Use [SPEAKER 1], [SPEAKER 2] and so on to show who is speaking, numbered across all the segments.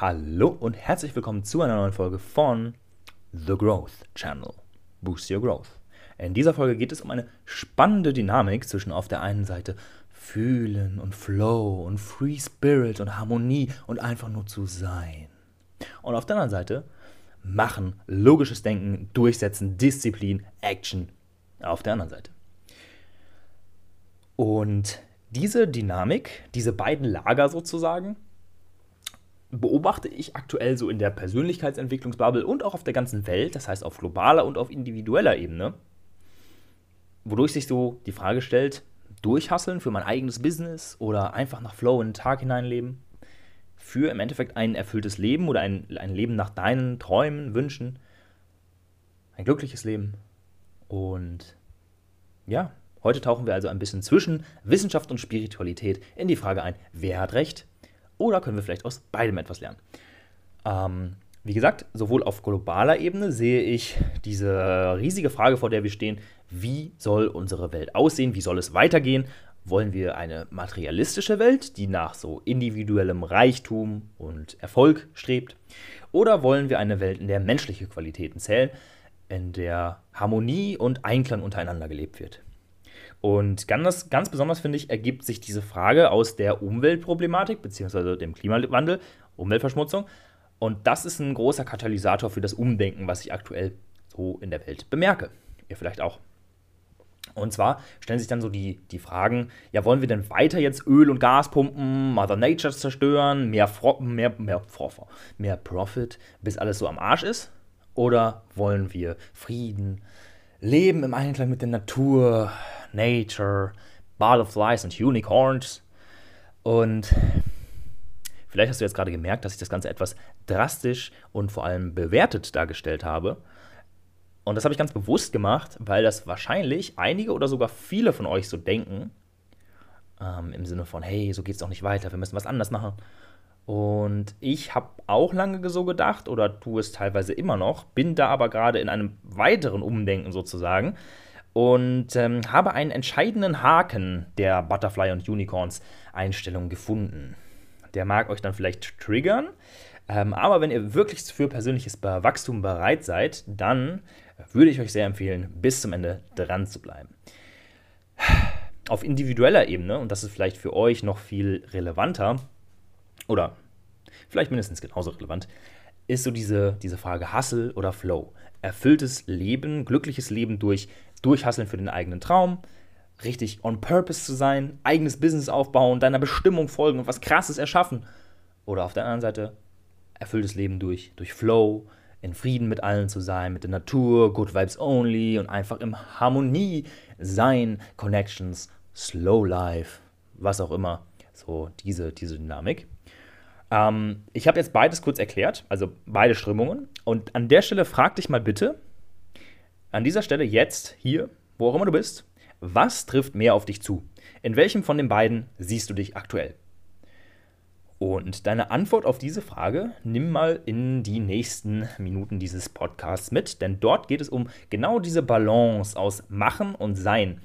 [SPEAKER 1] Hallo und herzlich willkommen zu einer neuen Folge von The Growth Channel. Boost Your Growth. In dieser Folge geht es um eine spannende Dynamik zwischen auf der einen Seite Fühlen und Flow und Free Spirit und Harmonie und einfach nur zu sein. Und auf der anderen Seite Machen, logisches Denken, Durchsetzen, Disziplin, Action auf der anderen Seite. Und diese Dynamik, diese beiden Lager sozusagen, beobachte ich aktuell so in der Persönlichkeitsentwicklungsbubble und auch auf der ganzen Welt, das heißt auf globaler und auf individueller Ebene, wodurch sich so die Frage stellt, durchhasseln für mein eigenes Business oder einfach nach Flow in den Tag hineinleben, für im Endeffekt ein erfülltes Leben oder ein, ein Leben nach deinen Träumen, Wünschen, ein glückliches Leben. Und ja, heute tauchen wir also ein bisschen zwischen Wissenschaft und Spiritualität in die Frage ein, wer hat recht oder können wir vielleicht aus beidem etwas lernen? Ähm, wie gesagt, sowohl auf globaler Ebene sehe ich diese riesige Frage, vor der wir stehen, wie soll unsere Welt aussehen, wie soll es weitergehen? Wollen wir eine materialistische Welt, die nach so individuellem Reichtum und Erfolg strebt? Oder wollen wir eine Welt, in der menschliche Qualitäten zählen, in der Harmonie und Einklang untereinander gelebt wird? Und ganz, ganz besonders, finde ich, ergibt sich diese Frage aus der Umweltproblematik bzw. dem Klimawandel, Umweltverschmutzung. Und das ist ein großer Katalysator für das Umdenken, was ich aktuell so in der Welt bemerke. Ihr vielleicht auch. Und zwar stellen sich dann so die, die Fragen, ja, wollen wir denn weiter jetzt Öl und Gas pumpen, Mother Nature zerstören, mehr, Fro mehr, mehr, mehr Profit, bis alles so am Arsch ist? Oder wollen wir Frieden, Leben im Einklang mit der Natur, Nature, Butterflies und Unicorns. Und vielleicht hast du jetzt gerade gemerkt, dass ich das Ganze etwas drastisch und vor allem bewertet dargestellt habe. Und das habe ich ganz bewusst gemacht, weil das wahrscheinlich einige oder sogar viele von euch so denken. Ähm, Im Sinne von, hey, so geht es doch nicht weiter, wir müssen was anders machen. Und ich habe auch lange so gedacht oder tue es teilweise immer noch, bin da aber gerade in einem weiteren Umdenken sozusagen und ähm, habe einen entscheidenden Haken der Butterfly und Unicorns Einstellung gefunden. Der mag euch dann vielleicht triggern, ähm, aber wenn ihr wirklich für persönliches Wachstum bereit seid, dann würde ich euch sehr empfehlen, bis zum Ende dran zu bleiben. Auf individueller Ebene, und das ist vielleicht für euch noch viel relevanter, oder vielleicht mindestens genauso relevant, ist so diese, diese Frage Hustle oder Flow. Erfülltes Leben, glückliches Leben durch Durchhasseln für den eigenen Traum, richtig on purpose zu sein, eigenes Business aufbauen, deiner Bestimmung folgen und was Krasses erschaffen. Oder auf der anderen Seite erfülltes Leben durch, durch Flow, in Frieden mit allen zu sein, mit der Natur, Good Vibes Only und einfach im Harmonie sein, Connections, Slow Life, was auch immer. So diese, diese Dynamik. Ähm, ich habe jetzt beides kurz erklärt, also beide Strömungen. Und an der Stelle frag dich mal bitte, an dieser Stelle jetzt, hier, wo auch immer du bist, was trifft mehr auf dich zu? In welchem von den beiden siehst du dich aktuell? Und deine Antwort auf diese Frage nimm mal in die nächsten Minuten dieses Podcasts mit, denn dort geht es um genau diese Balance aus Machen und Sein.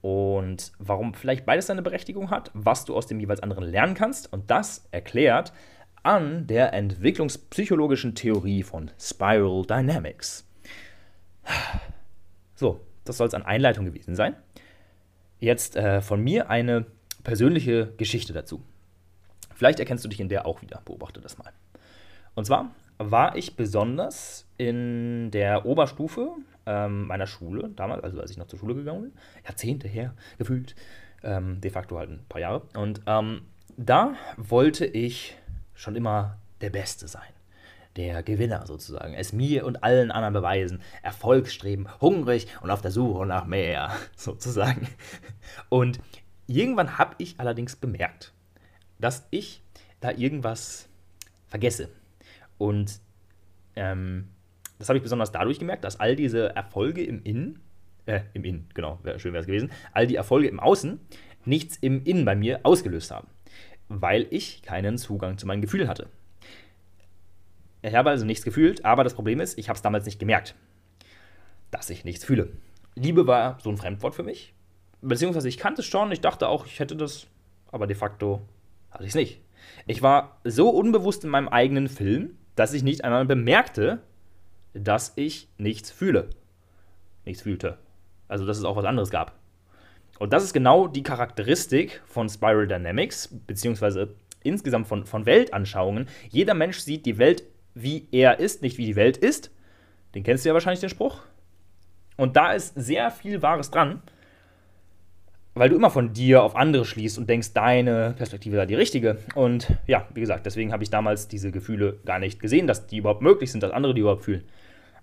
[SPEAKER 1] Und warum vielleicht beides seine Berechtigung hat, was du aus dem jeweils anderen lernen kannst. Und das erklärt an der entwicklungspsychologischen Theorie von Spiral Dynamics. So, das soll es an Einleitung gewesen sein. Jetzt äh, von mir eine persönliche Geschichte dazu. Vielleicht erkennst du dich in der auch wieder. Beobachte das mal. Und zwar war ich besonders in der Oberstufe ähm, meiner Schule, damals, also als ich noch zur Schule gegangen bin, Jahrzehnte her, gefühlt, ähm, de facto halt ein paar Jahre. Und ähm, da wollte ich schon immer der Beste sein. Der Gewinner sozusagen. Es mir und allen anderen beweisen. Erfolgsstreben, hungrig und auf der Suche nach mehr, sozusagen. Und irgendwann habe ich allerdings bemerkt, dass ich da irgendwas vergesse. Und ähm, das habe ich besonders dadurch gemerkt, dass all diese Erfolge im Innen, äh, im Innen, genau, wär, schön wäre es gewesen, all die Erfolge im Außen nichts im Innen bei mir ausgelöst haben, weil ich keinen Zugang zu meinen Gefühlen hatte. Ich habe also nichts gefühlt, aber das Problem ist, ich habe es damals nicht gemerkt, dass ich nichts fühle. Liebe war so ein Fremdwort für mich, beziehungsweise ich kannte es schon, ich dachte auch, ich hätte das, aber de facto hatte ich es nicht. Ich war so unbewusst in meinem eigenen Film, dass ich nicht einmal bemerkte, dass ich nichts fühle. Nichts fühlte. Also, dass es auch was anderes gab. Und das ist genau die Charakteristik von Spiral Dynamics, beziehungsweise insgesamt von, von Weltanschauungen. Jeder Mensch sieht die Welt, wie er ist, nicht wie die Welt ist. Den kennst du ja wahrscheinlich, den Spruch. Und da ist sehr viel Wahres dran, weil du immer von dir auf andere schließt und denkst, deine Perspektive sei die richtige. Und ja, wie gesagt, deswegen habe ich damals diese Gefühle gar nicht gesehen, dass die überhaupt möglich sind, dass andere die überhaupt fühlen.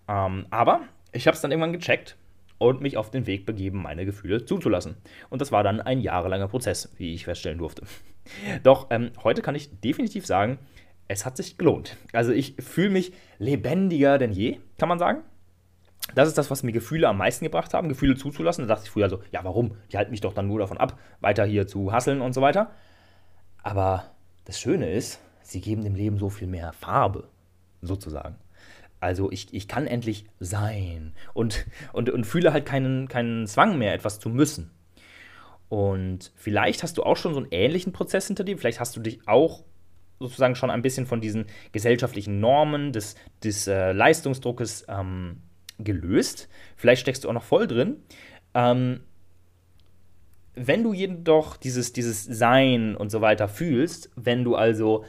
[SPEAKER 1] Ähm, aber ich habe es dann irgendwann gecheckt und mich auf den Weg begeben, meine Gefühle zuzulassen. Und das war dann ein jahrelanger Prozess, wie ich feststellen durfte. Doch ähm, heute kann ich definitiv sagen, es hat sich gelohnt. Also ich fühle mich lebendiger denn je, kann man sagen. Das ist das, was mir Gefühle am meisten gebracht haben, Gefühle zuzulassen. Da dachte ich früher so, ja, warum? Die halten mich doch dann nur davon ab, weiter hier zu hasseln und so weiter. Aber das Schöne ist, sie geben dem Leben so viel mehr Farbe, sozusagen. Also ich, ich kann endlich sein und, und, und fühle halt keinen, keinen Zwang mehr, etwas zu müssen. Und vielleicht hast du auch schon so einen ähnlichen Prozess hinter dir. Vielleicht hast du dich auch sozusagen schon ein bisschen von diesen gesellschaftlichen Normen, des, des äh, Leistungsdruckes ähm, gelöst. Vielleicht steckst du auch noch voll drin. Ähm, wenn du jedoch dieses, dieses Sein und so weiter fühlst, wenn du also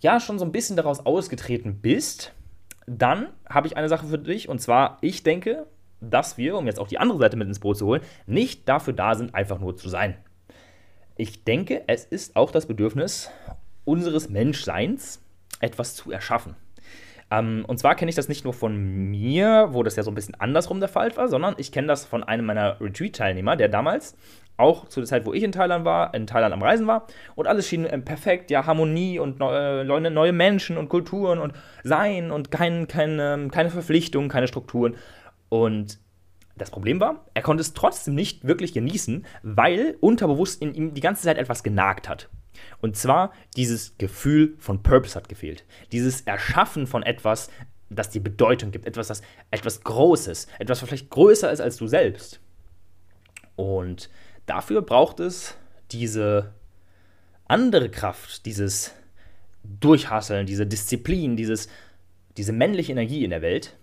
[SPEAKER 1] ja schon so ein bisschen daraus ausgetreten bist, dann habe ich eine Sache für dich und zwar, ich denke, dass wir, um jetzt auch die andere Seite mit ins Boot zu holen, nicht dafür da sind, einfach nur zu sein. Ich denke, es ist auch das Bedürfnis unseres Menschseins, etwas zu erschaffen. Ähm, und zwar kenne ich das nicht nur von mir, wo das ja so ein bisschen andersrum der Fall war, sondern ich kenne das von einem meiner Retreat-Teilnehmer, der damals auch zu der Zeit, wo ich in Thailand war, in Thailand am Reisen war und alles schien äh, perfekt, ja, Harmonie und neue, neue Menschen und Kulturen und Sein und kein, kein, ähm, keine Verpflichtungen, keine Strukturen. Und das Problem war, er konnte es trotzdem nicht wirklich genießen, weil unterbewusst in ihm die ganze Zeit etwas genagt hat. Und zwar dieses Gefühl von Purpose hat gefehlt. Dieses Erschaffen von etwas, das dir Bedeutung gibt, etwas, das etwas Großes, etwas, was vielleicht größer ist als du selbst. Und dafür braucht es diese andere Kraft, dieses Durchhasseln, diese Disziplin, dieses, diese männliche Energie in der Welt.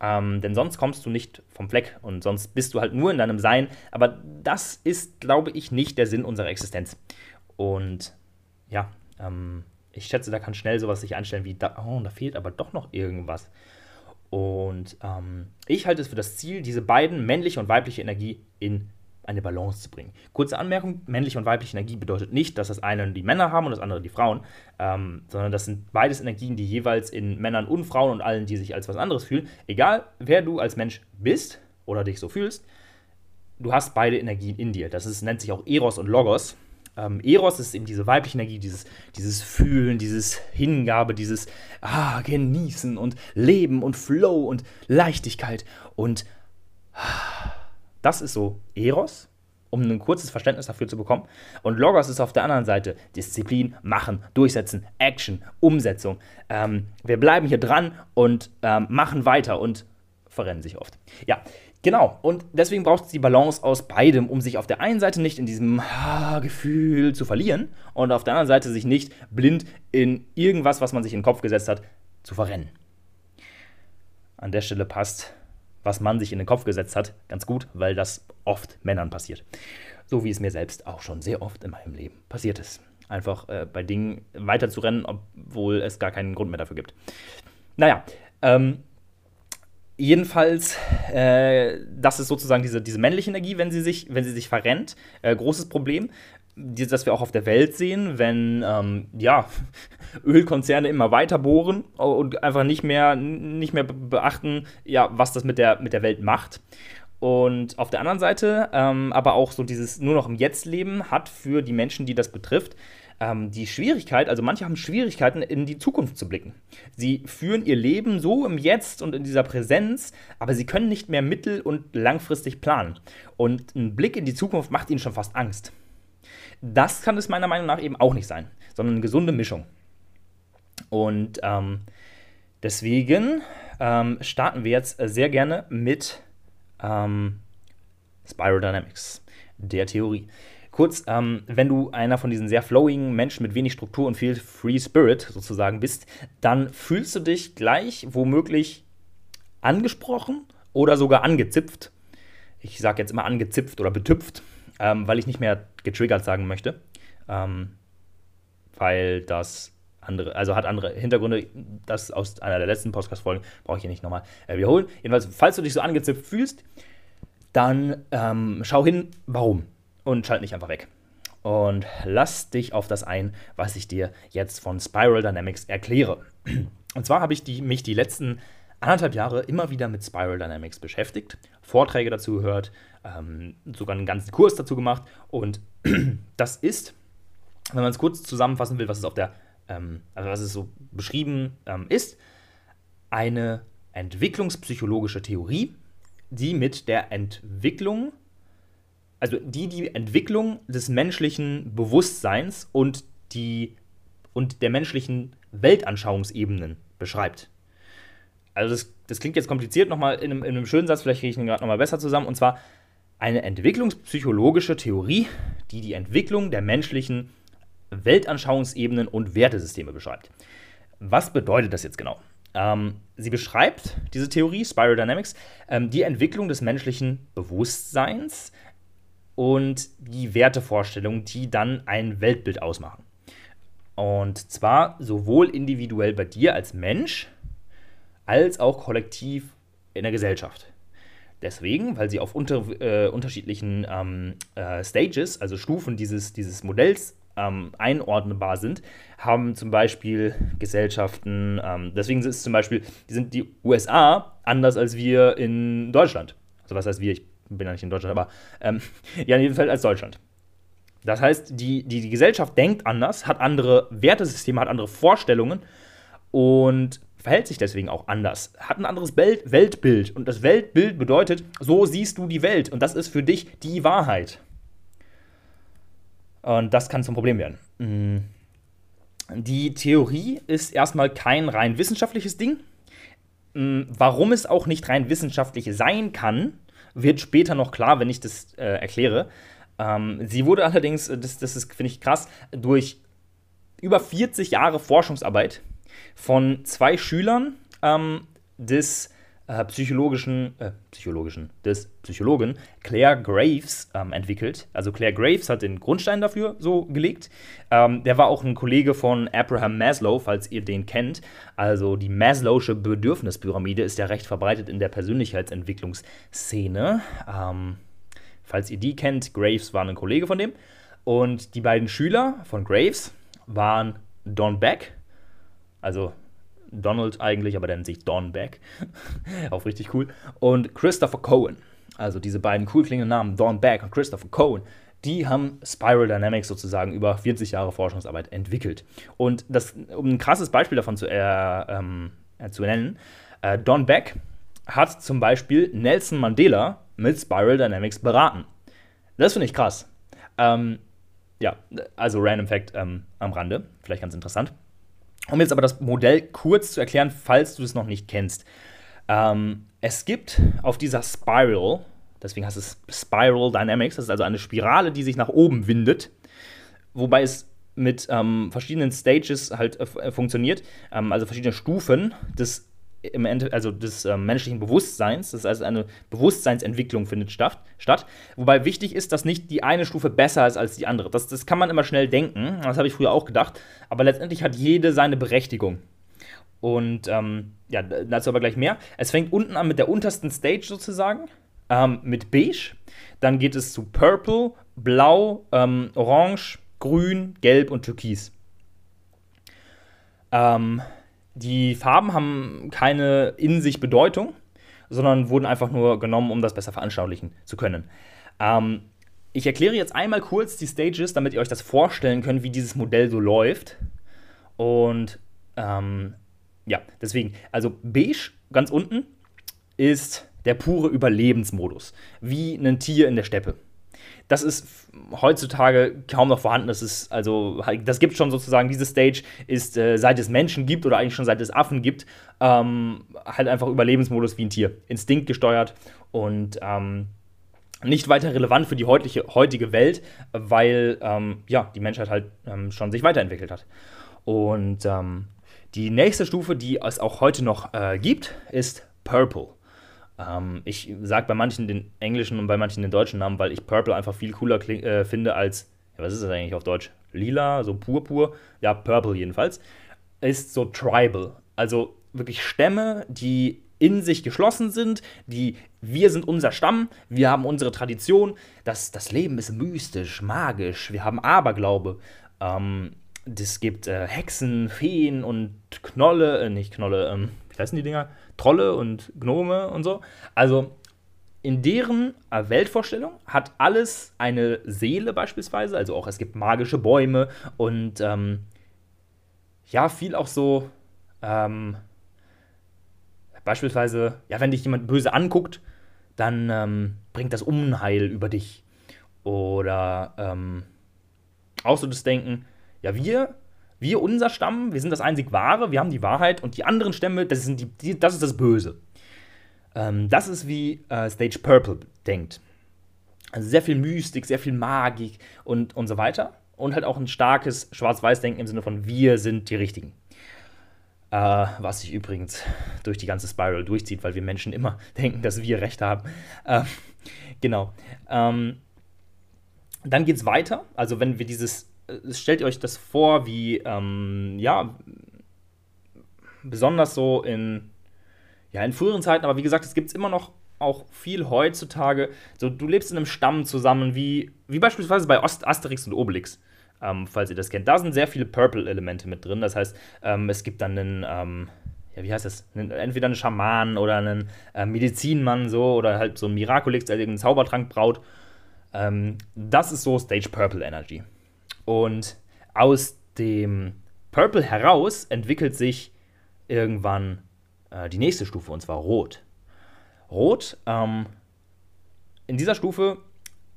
[SPEAKER 1] Ähm, denn sonst kommst du nicht vom Fleck und sonst bist du halt nur in deinem Sein. Aber das ist, glaube ich, nicht der Sinn unserer Existenz. Und ja, ähm, ich schätze, da kann schnell sowas sich einstellen wie, da, oh, da fehlt aber doch noch irgendwas. Und ähm, ich halte es für das Ziel, diese beiden, männliche und weibliche Energie, in eine Balance zu bringen. Kurze Anmerkung: männliche und weibliche Energie bedeutet nicht, dass das eine die Männer haben und das andere die Frauen, ähm, sondern das sind beides Energien, die jeweils in Männern und Frauen und allen, die sich als was anderes fühlen, egal wer du als Mensch bist oder dich so fühlst, du hast beide Energien in dir. Das ist, nennt sich auch Eros und Logos. Ähm, Eros ist eben diese weibliche Energie, dieses, dieses Fühlen, dieses Hingabe, dieses ah, Genießen und Leben und Flow und Leichtigkeit. Und ah, das ist so Eros, um ein kurzes Verständnis dafür zu bekommen. Und Logos ist auf der anderen Seite Disziplin, Machen, Durchsetzen, Action, Umsetzung. Ähm, wir bleiben hier dran und ähm, machen weiter und verrennen sich oft. Ja, Genau, und deswegen braucht es die Balance aus beidem, um sich auf der einen Seite nicht in diesem ah, Gefühl zu verlieren und auf der anderen Seite sich nicht blind in irgendwas, was man sich in den Kopf gesetzt hat, zu verrennen. An der Stelle passt, was man sich in den Kopf gesetzt hat, ganz gut, weil das oft Männern passiert. So wie es mir selbst auch schon sehr oft in meinem Leben passiert ist. Einfach äh, bei Dingen weiter zu rennen, obwohl es gar keinen Grund mehr dafür gibt. Naja, ähm, Jedenfalls, äh, das ist sozusagen diese, diese männliche Energie, wenn sie sich, wenn sie sich verrennt. Äh, großes Problem, das wir auch auf der Welt sehen, wenn ähm, ja, Ölkonzerne immer weiter bohren und einfach nicht mehr, nicht mehr beachten, ja, was das mit der, mit der Welt macht. Und auf der anderen Seite ähm, aber auch so dieses nur noch im Jetzt leben hat für die Menschen, die das betrifft, ähm, die Schwierigkeit, also manche haben Schwierigkeiten, in die Zukunft zu blicken. Sie führen ihr Leben so im Jetzt und in dieser Präsenz, aber sie können nicht mehr mittel- und langfristig planen. Und ein Blick in die Zukunft macht ihnen schon fast Angst. Das kann es meiner Meinung nach eben auch nicht sein, sondern eine gesunde Mischung. Und ähm, deswegen ähm, starten wir jetzt sehr gerne mit ähm, Spiral Dynamics, der Theorie. Kurz, ähm, wenn du einer von diesen sehr flowing Menschen mit wenig Struktur und viel Free Spirit sozusagen bist, dann fühlst du dich gleich womöglich angesprochen oder sogar angezipft. Ich sage jetzt immer angezipft oder betüpft, ähm, weil ich nicht mehr getriggert sagen möchte. Ähm, weil das andere, also hat andere Hintergründe. Das aus einer der letzten Podcast-Folgen brauche ich hier nicht nochmal äh, wiederholen. Jedenfalls, falls du dich so angezipft fühlst, dann ähm, schau hin, warum. Und schalt nicht einfach weg. Und lass dich auf das ein, was ich dir jetzt von Spiral Dynamics erkläre. Und zwar habe ich die, mich die letzten anderthalb Jahre immer wieder mit Spiral Dynamics beschäftigt, Vorträge dazu gehört, ähm, sogar einen ganzen Kurs dazu gemacht. Und das ist, wenn man es kurz zusammenfassen will, was es auf der, ähm, also was es so beschrieben ähm, ist, eine entwicklungspsychologische Theorie, die mit der Entwicklung, also die die Entwicklung des menschlichen Bewusstseins und die und der menschlichen Weltanschauungsebenen beschreibt. Also das, das klingt jetzt kompliziert nochmal in einem, in einem schönen Satz, vielleicht kriege ich ihn gerade nochmal besser zusammen, und zwar eine entwicklungspsychologische Theorie, die die Entwicklung der menschlichen Weltanschauungsebenen und Wertesysteme beschreibt. Was bedeutet das jetzt genau? Ähm, sie beschreibt, diese Theorie, Spiral Dynamics, ähm, die Entwicklung des menschlichen Bewusstseins und die Wertevorstellungen, die dann ein Weltbild ausmachen. Und zwar sowohl individuell bei dir als Mensch, als auch kollektiv in der Gesellschaft. Deswegen, weil sie auf unter, äh, unterschiedlichen ähm, äh, Stages, also Stufen dieses, dieses Modells ähm, einordnbar sind, haben zum Beispiel Gesellschaften, ähm, deswegen ist zum Beispiel, die sind die USA anders als wir in Deutschland. Also was heißt wir, ich bin ja nicht in Deutschland, aber ähm, ja, jedenfalls als Deutschland. Das heißt, die, die, die Gesellschaft denkt anders, hat andere Wertesysteme, hat andere Vorstellungen und verhält sich deswegen auch anders, hat ein anderes Weltbild. Und das Weltbild bedeutet, so siehst du die Welt und das ist für dich die Wahrheit. Und das kann zum Problem werden. Mm. Die Theorie ist erstmal kein rein wissenschaftliches Ding. Mm, warum es auch nicht rein wissenschaftlich sein kann, wird später noch klar, wenn ich das äh, erkläre. Ähm, sie wurde allerdings, äh, das, das ist, finde ich krass, durch über 40 Jahre Forschungsarbeit von zwei Schülern ähm, des äh, psychologischen, äh, psychologischen, des Psychologen Claire Graves ähm, entwickelt. Also Claire Graves hat den Grundstein dafür so gelegt. Ähm, der war auch ein Kollege von Abraham Maslow, falls ihr den kennt. Also die Maslow'sche Bedürfnispyramide ist ja recht verbreitet in der Persönlichkeitsentwicklungsszene. Ähm, falls ihr die kennt, Graves war ein Kollege von dem. Und die beiden Schüler von Graves waren Don Beck, also Donald eigentlich, aber der nennt sich Don Beck. Auch richtig cool. Und Christopher Cohen. Also diese beiden cool klingenden Namen, Don Beck und Christopher Cohen, die haben Spiral Dynamics sozusagen über 40 Jahre Forschungsarbeit entwickelt. Und das, um ein krasses Beispiel davon zu, äh, ähm, äh, zu nennen, äh, Don Beck hat zum Beispiel Nelson Mandela mit Spiral Dynamics beraten. Das finde ich krass. Ähm, ja, also Random Fact ähm, am Rande, vielleicht ganz interessant. Um jetzt aber das Modell kurz zu erklären, falls du es noch nicht kennst. Ähm, es gibt auf dieser Spiral, deswegen heißt es Spiral Dynamics, das ist also eine Spirale, die sich nach oben windet, wobei es mit ähm, verschiedenen Stages halt äh, funktioniert, ähm, also verschiedene Stufen des im Ende, also des äh, menschlichen Bewusstseins. Das ist also eine Bewusstseinsentwicklung findet statt, statt. Wobei wichtig ist, dass nicht die eine Stufe besser ist als die andere. Das, das kann man immer schnell denken. Das habe ich früher auch gedacht. Aber letztendlich hat jede seine Berechtigung. Und ähm, ja, dazu aber gleich mehr. Es fängt unten an mit der untersten Stage sozusagen, ähm, mit Beige. Dann geht es zu Purple, Blau, ähm, Orange, Grün, Gelb und Türkis. Ähm, die Farben haben keine in sich Bedeutung, sondern wurden einfach nur genommen, um das besser veranschaulichen zu können. Ähm, ich erkläre jetzt einmal kurz die Stages, damit ihr euch das vorstellen könnt, wie dieses Modell so läuft. Und ähm, ja, deswegen, also beige ganz unten ist der pure Überlebensmodus, wie ein Tier in der Steppe das ist heutzutage kaum noch vorhanden. Das ist also, das gibt schon sozusagen, diese Stage ist, äh, seit es Menschen gibt oder eigentlich schon seit es Affen gibt, ähm, halt einfach Überlebensmodus wie ein Tier. Instinkt gesteuert und ähm, nicht weiter relevant für die heutige, heutige Welt, weil ähm, ja, die Menschheit halt ähm, schon sich weiterentwickelt hat. Und ähm, die nächste Stufe, die es auch heute noch äh, gibt, ist Purple. Ähm, ich sage bei manchen den englischen und bei manchen den deutschen Namen, weil ich Purple einfach viel cooler äh, finde als, ja, was ist das eigentlich auf Deutsch? Lila, so purpur, ja, Purple jedenfalls, ist so tribal. Also wirklich Stämme, die in sich geschlossen sind, die wir sind unser Stamm, wir haben unsere Tradition, das, das Leben ist mystisch, magisch, wir haben Aberglaube. Ähm, es gibt äh, Hexen, Feen und Knolle, äh, nicht Knolle, ähm, wie heißen die Dinger? Trolle und Gnome und so. Also in deren äh, Weltvorstellung hat alles eine Seele beispielsweise, also auch es gibt magische Bäume und ähm, ja, viel auch so, ähm, beispielsweise, ja, wenn dich jemand böse anguckt, dann ähm, bringt das Unheil über dich. Oder ähm, auch so das Denken, ja, wir, wir, unser Stamm, wir sind das einzig Wahre, wir haben die Wahrheit und die anderen Stämme, das, sind die, die das ist das Böse. Ähm, das ist wie äh, Stage Purple denkt. Also sehr viel Mystik, sehr viel Magik und, und so weiter. Und halt auch ein starkes Schwarz-Weiß-Denken im Sinne von wir sind die Richtigen. Äh, was sich übrigens durch die ganze Spiral durchzieht, weil wir Menschen immer denken, dass wir Recht haben. Äh, genau. Ähm, dann geht es weiter. Also wenn wir dieses stellt euch das vor, wie, ähm, ja, besonders so in, ja, in früheren Zeiten, aber wie gesagt, es gibt es immer noch auch viel heutzutage. So, du lebst in einem Stamm zusammen, wie, wie beispielsweise bei Ost Asterix und Obelix, ähm, falls ihr das kennt. Da sind sehr viele Purple-Elemente mit drin. Das heißt, ähm, es gibt dann einen, ähm, ja, wie heißt das? entweder einen Schaman oder einen äh, Medizinmann so oder halt so ein Miraculix, der irgendeinen Zaubertrank braut. Ähm, das ist so Stage Purple Energy. Und aus dem Purple heraus entwickelt sich irgendwann äh, die nächste Stufe, und zwar Rot. Rot, ähm, in dieser Stufe,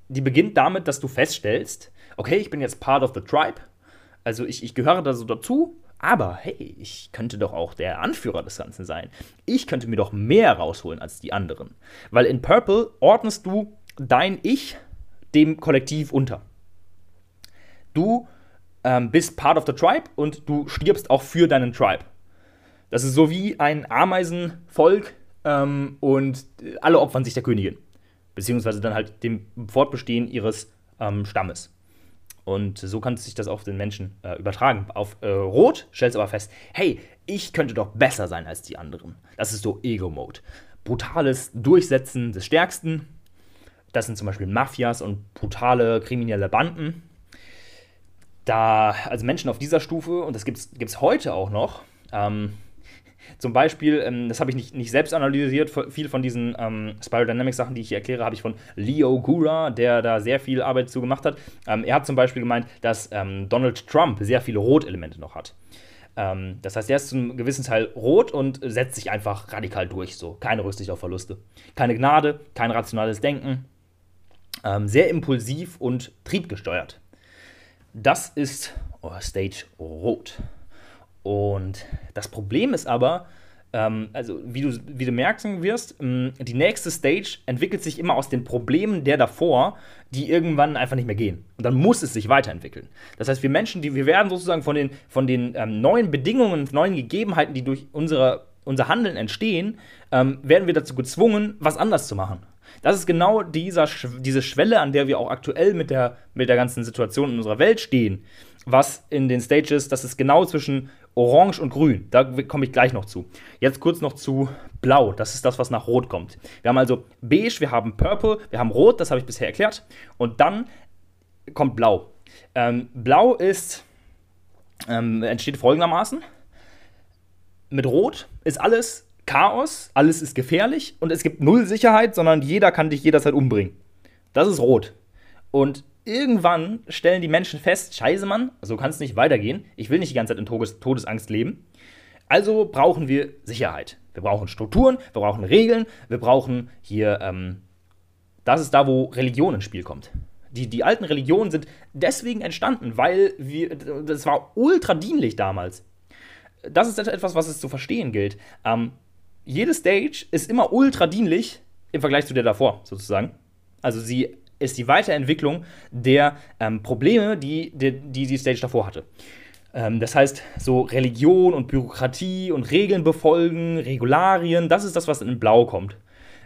[SPEAKER 1] die beginnt damit, dass du feststellst, okay, ich bin jetzt part of the tribe, also ich, ich gehöre da so dazu, aber hey, ich könnte doch auch der Anführer des Ganzen sein. Ich könnte mir doch mehr rausholen als die anderen. Weil in Purple ordnest du dein Ich dem Kollektiv unter. Du ähm, bist part of the tribe und du stirbst auch für deinen Tribe. Das ist so wie ein Ameisenvolk ähm, und alle opfern sich der Königin. Beziehungsweise dann halt dem Fortbestehen ihres ähm, Stammes. Und so kann sich das auf den Menschen äh, übertragen. Auf äh, Rot stellst du aber fest, hey, ich könnte doch besser sein als die anderen. Das ist so Ego-Mode. Brutales Durchsetzen des Stärksten. Das sind zum Beispiel Mafias und brutale kriminelle Banden da, also Menschen auf dieser Stufe, und das gibt es heute auch noch, ähm, zum Beispiel, ähm, das habe ich nicht, nicht selbst analysiert, viel von diesen ähm, Spiral Dynamics Sachen, die ich hier erkläre, habe ich von Leo Gura, der da sehr viel Arbeit zu gemacht hat. Ähm, er hat zum Beispiel gemeint, dass ähm, Donald Trump sehr viele Rot-Elemente noch hat. Ähm, das heißt, er ist zum gewissen Teil rot und setzt sich einfach radikal durch. So, keine Rücksicht auf Verluste. Keine Gnade, kein rationales Denken. Ähm, sehr impulsiv und triebgesteuert. Das ist oh, Stage Rot. Und das Problem ist aber, ähm, also wie du, wie du merken wirst, ähm, die nächste Stage entwickelt sich immer aus den Problemen der davor, die irgendwann einfach nicht mehr gehen. Und dann muss es sich weiterentwickeln. Das heißt, wir Menschen, die, wir werden sozusagen von den, von den ähm, neuen Bedingungen, neuen Gegebenheiten, die durch unsere, unser Handeln entstehen, ähm, werden wir dazu gezwungen, was anders zu machen. Das ist genau dieser, diese Schwelle, an der wir auch aktuell mit der, mit der ganzen Situation in unserer Welt stehen. Was in den Stages, das ist genau zwischen Orange und Grün. Da komme ich gleich noch zu. Jetzt kurz noch zu Blau. Das ist das, was nach Rot kommt. Wir haben also Beige, wir haben Purple, wir haben Rot, das habe ich bisher erklärt. Und dann kommt Blau. Ähm, Blau ist, ähm, entsteht folgendermaßen. Mit Rot ist alles Chaos, alles ist gefährlich und es gibt null Sicherheit, sondern jeder kann dich jederzeit umbringen. Das ist rot. Und irgendwann stellen die Menschen fest, scheiße Mann, so kann es nicht weitergehen. Ich will nicht die ganze Zeit in Todes Todesangst leben. Also brauchen wir Sicherheit. Wir brauchen Strukturen, wir brauchen Regeln, wir brauchen hier, ähm, das ist da, wo Religion ins Spiel kommt. Die, die alten Religionen sind deswegen entstanden, weil wir, das war ultra dienlich damals. Das ist etwas, was es zu verstehen gilt. Ähm, jede Stage ist immer ultra dienlich im Vergleich zu der davor, sozusagen. Also sie ist die Weiterentwicklung der ähm, Probleme, die, die die, die Stage davor hatte. Ähm, das heißt, so Religion und Bürokratie und Regeln befolgen, Regularien, das ist das, was in Blau kommt.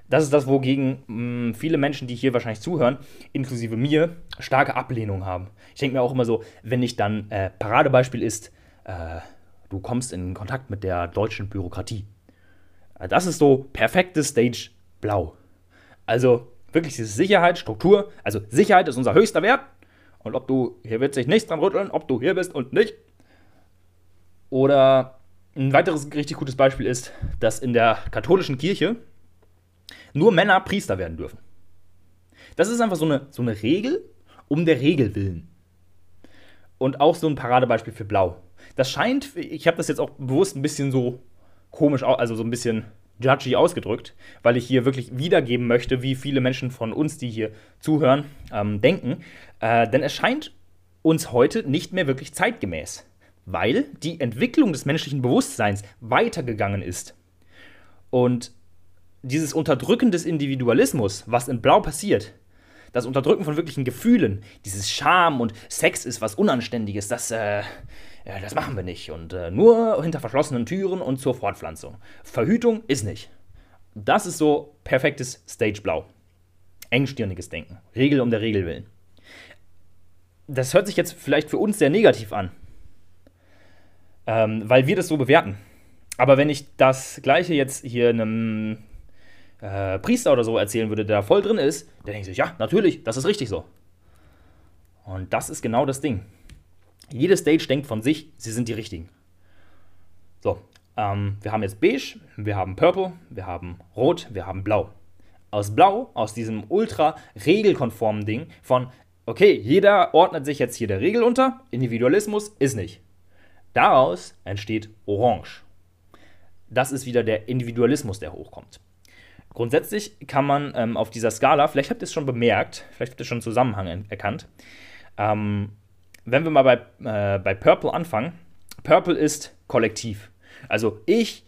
[SPEAKER 1] Das ist das, wogegen mh, viele Menschen, die hier wahrscheinlich zuhören, inklusive mir, starke Ablehnung haben. Ich denke mir auch immer so, wenn ich dann, äh, Paradebeispiel ist, äh, du kommst in Kontakt mit der deutschen Bürokratie. Das ist so perfektes Stage Blau. Also wirklich diese Sicherheit, Struktur. Also Sicherheit ist unser höchster Wert. Und ob du, hier wird sich nichts dran rütteln, ob du hier bist und nicht. Oder ein weiteres richtig gutes Beispiel ist, dass in der katholischen Kirche nur Männer Priester werden dürfen. Das ist einfach so eine, so eine Regel um der Regel willen. Und auch so ein Paradebeispiel für Blau. Das scheint, ich habe das jetzt auch bewusst ein bisschen so komisch, also so ein bisschen judgy ausgedrückt, weil ich hier wirklich wiedergeben möchte, wie viele Menschen von uns, die hier zuhören, ähm, denken. Äh, denn es scheint uns heute nicht mehr wirklich zeitgemäß, weil die Entwicklung des menschlichen Bewusstseins weitergegangen ist. Und dieses Unterdrücken des Individualismus, was in Blau passiert, das Unterdrücken von wirklichen Gefühlen, dieses Scham und Sex ist was Unanständiges, das, äh, ja, das machen wir nicht. Und äh, nur hinter verschlossenen Türen und zur Fortpflanzung. Verhütung ist nicht. Das ist so perfektes Stageblau. Engstirniges Denken. Regel um der Regel willen. Das hört sich jetzt vielleicht für uns sehr negativ an, ähm, weil wir das so bewerten. Aber wenn ich das Gleiche jetzt hier einem äh, Priester oder so erzählen würde, der da voll drin ist, der denkt sich, ja, natürlich, das ist richtig so. Und das ist genau das Ding. Jede Stage denkt von sich, sie sind die richtigen. So, ähm, wir haben jetzt beige, wir haben purple, wir haben rot, wir haben blau. Aus blau, aus diesem ultra regelkonformen Ding von, okay, jeder ordnet sich jetzt hier der Regel unter, Individualismus ist nicht. Daraus entsteht orange. Das ist wieder der Individualismus, der hochkommt. Grundsätzlich kann man ähm, auf dieser Skala, vielleicht habt ihr es schon bemerkt, vielleicht habt ihr schon einen Zusammenhang erkannt. Ähm, wenn wir mal bei, äh, bei Purple anfangen, Purple ist kollektiv. Also ich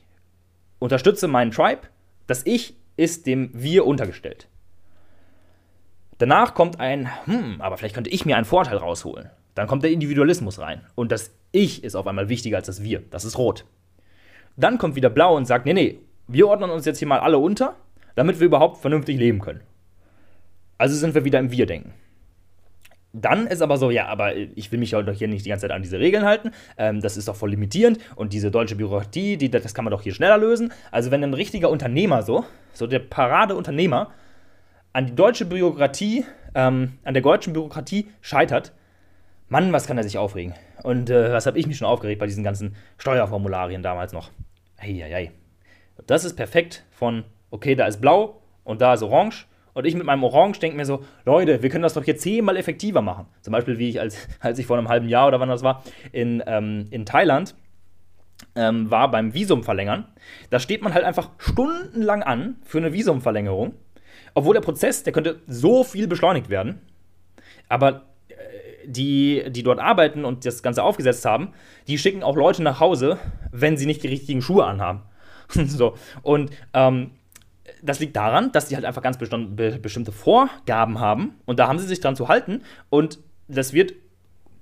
[SPEAKER 1] unterstütze meinen Tribe, das Ich ist dem Wir untergestellt. Danach kommt ein, hm, aber vielleicht könnte ich mir einen Vorteil rausholen. Dann kommt der Individualismus rein. Und das Ich ist auf einmal wichtiger als das Wir. Das ist rot. Dann kommt wieder Blau und sagt, nee, nee, wir ordnen uns jetzt hier mal alle unter damit wir überhaupt vernünftig leben können. Also sind wir wieder im Wir-Denken. Dann ist aber so, ja, aber ich will mich doch hier nicht die ganze Zeit an diese Regeln halten. Ähm, das ist doch voll limitierend. Und diese deutsche Bürokratie, die, das kann man doch hier schneller lösen. Also, wenn ein richtiger Unternehmer so, so der Paradeunternehmer, an die deutsche Bürokratie, ähm, an der deutschen Bürokratie scheitert, Mann, was kann er sich aufregen? Und äh, was habe ich mich schon aufgeregt bei diesen ganzen Steuerformularien damals noch? Eieiei. Das ist perfekt von okay, da ist blau und da ist orange. Und ich mit meinem Orange denke mir so, Leute, wir können das doch hier zehnmal effektiver machen. Zum Beispiel, wie ich, als, als ich vor einem halben Jahr oder wann das war, in, ähm, in Thailand ähm, war beim Visum verlängern. Da steht man halt einfach stundenlang an für eine Visumverlängerung. Obwohl der Prozess, der könnte so viel beschleunigt werden. Aber äh, die, die dort arbeiten und das Ganze aufgesetzt haben, die schicken auch Leute nach Hause, wenn sie nicht die richtigen Schuhe anhaben. so. Und ähm, das liegt daran, dass die halt einfach ganz bestimmte Vorgaben haben und da haben sie sich dran zu halten und das wird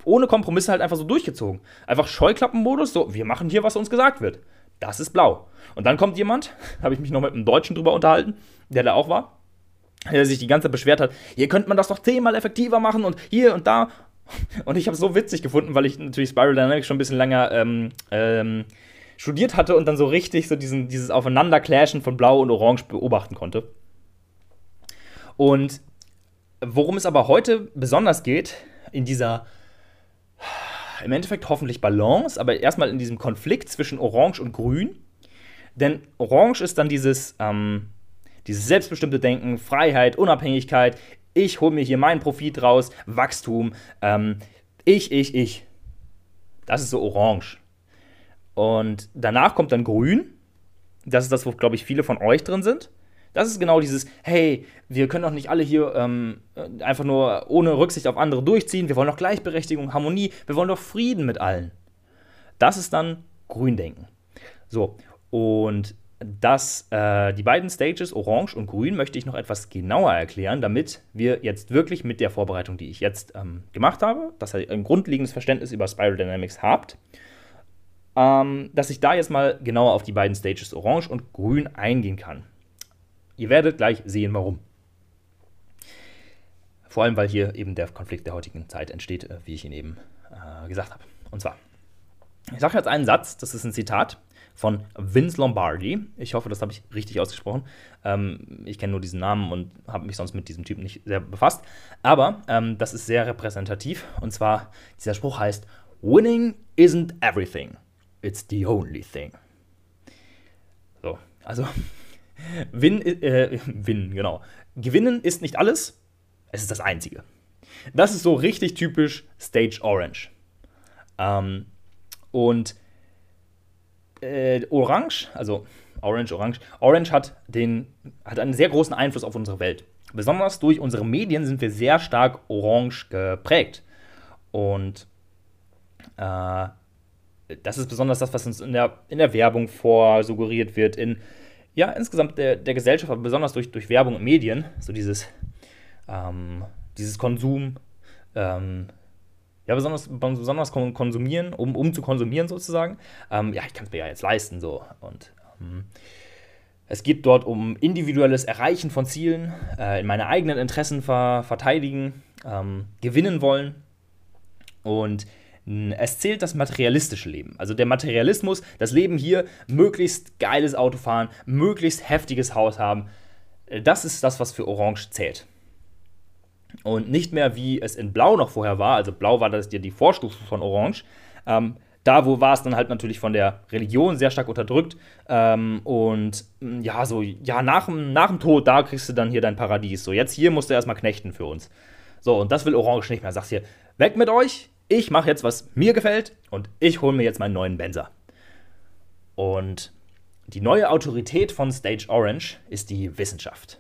[SPEAKER 1] ohne Kompromisse halt einfach so durchgezogen. Einfach Scheuklappenmodus, so, wir machen hier, was uns gesagt wird. Das ist blau. Und dann kommt jemand, habe ich mich noch mit einem Deutschen drüber unterhalten, der da auch war, der sich die ganze Zeit beschwert hat, hier könnte man das doch zehnmal effektiver machen und hier und da. Und ich habe es so witzig gefunden, weil ich natürlich Spiral Dynamics schon ein bisschen länger ähm, ähm, studiert hatte und dann so richtig so diesen, dieses Aufeinanderclashen von Blau und Orange beobachten konnte. Und worum es aber heute besonders geht, in dieser im Endeffekt hoffentlich Balance, aber erstmal in diesem Konflikt zwischen Orange und Grün. Denn Orange ist dann dieses, ähm, dieses selbstbestimmte Denken, Freiheit, Unabhängigkeit. Ich hole mir hier meinen Profit raus, Wachstum. Ähm, ich, ich, ich. Das ist so Orange. Und danach kommt dann Grün. Das ist das, wo, glaube ich, viele von euch drin sind. Das ist genau dieses, hey, wir können doch nicht alle hier ähm, einfach nur ohne Rücksicht auf andere durchziehen. Wir wollen doch Gleichberechtigung, Harmonie, wir wollen doch Frieden mit allen. Das ist dann Gründenken. So, und dass äh, die beiden Stages, Orange und Grün, möchte ich noch etwas genauer erklären, damit wir jetzt wirklich mit der Vorbereitung, die ich jetzt ähm, gemacht habe, dass ihr ein grundlegendes Verständnis über Spiral Dynamics habt, ähm, dass ich da jetzt mal genauer auf die beiden Stages Orange und Grün eingehen kann. Ihr werdet gleich sehen, warum. Vor allem, weil hier eben der Konflikt der heutigen Zeit entsteht, äh, wie ich ihn eben äh, gesagt habe. Und zwar, ich sage jetzt einen Satz, das ist ein Zitat von Vince Lombardi. Ich hoffe, das habe ich richtig ausgesprochen. Ähm, ich kenne nur diesen Namen und habe mich sonst mit diesem Typen nicht sehr befasst. Aber ähm, das ist sehr repräsentativ. Und zwar, dieser Spruch heißt, Winning isn't everything. It's the only thing. So, also, win, äh, win, genau. Gewinnen ist nicht alles, es ist das Einzige. Das ist so richtig typisch Stage Orange. Ähm, und äh, Orange, also Orange, Orange, Orange hat, den, hat einen sehr großen Einfluss auf unsere Welt. Besonders durch unsere Medien sind wir sehr stark orange geprägt. Und äh, das ist besonders das, was uns in der, in der Werbung vorsuggeriert wird, in ja, insgesamt der, der Gesellschaft, aber besonders durch, durch Werbung und Medien, so dieses, ähm, dieses Konsum, ähm, ja, besonders, besonders konsumieren, um, um zu konsumieren sozusagen. Ähm, ja, ich kann es mir ja jetzt leisten, so. Und ähm, es geht dort um individuelles Erreichen von Zielen, äh, in meine eigenen Interessen ver verteidigen, ähm, gewinnen wollen. Und es zählt das materialistische Leben. Also der Materialismus, das Leben hier, möglichst geiles Auto fahren, möglichst heftiges Haus haben. Äh, das ist das, was für Orange zählt und nicht mehr wie es in Blau noch vorher war, also Blau war das ja die Vorstufe von Orange. Ähm, da wo war es dann halt natürlich von der Religion sehr stark unterdrückt. Ähm, und mm, ja, so, ja, nach, nach dem Tod, da kriegst du dann hier dein Paradies. So, jetzt hier musst du erstmal knechten für uns. So, und das will Orange nicht mehr. Sagst hier, weg mit euch, ich mache jetzt, was mir gefällt und ich hole mir jetzt meinen neuen Benzer. Und die neue Autorität von Stage Orange ist die Wissenschaft.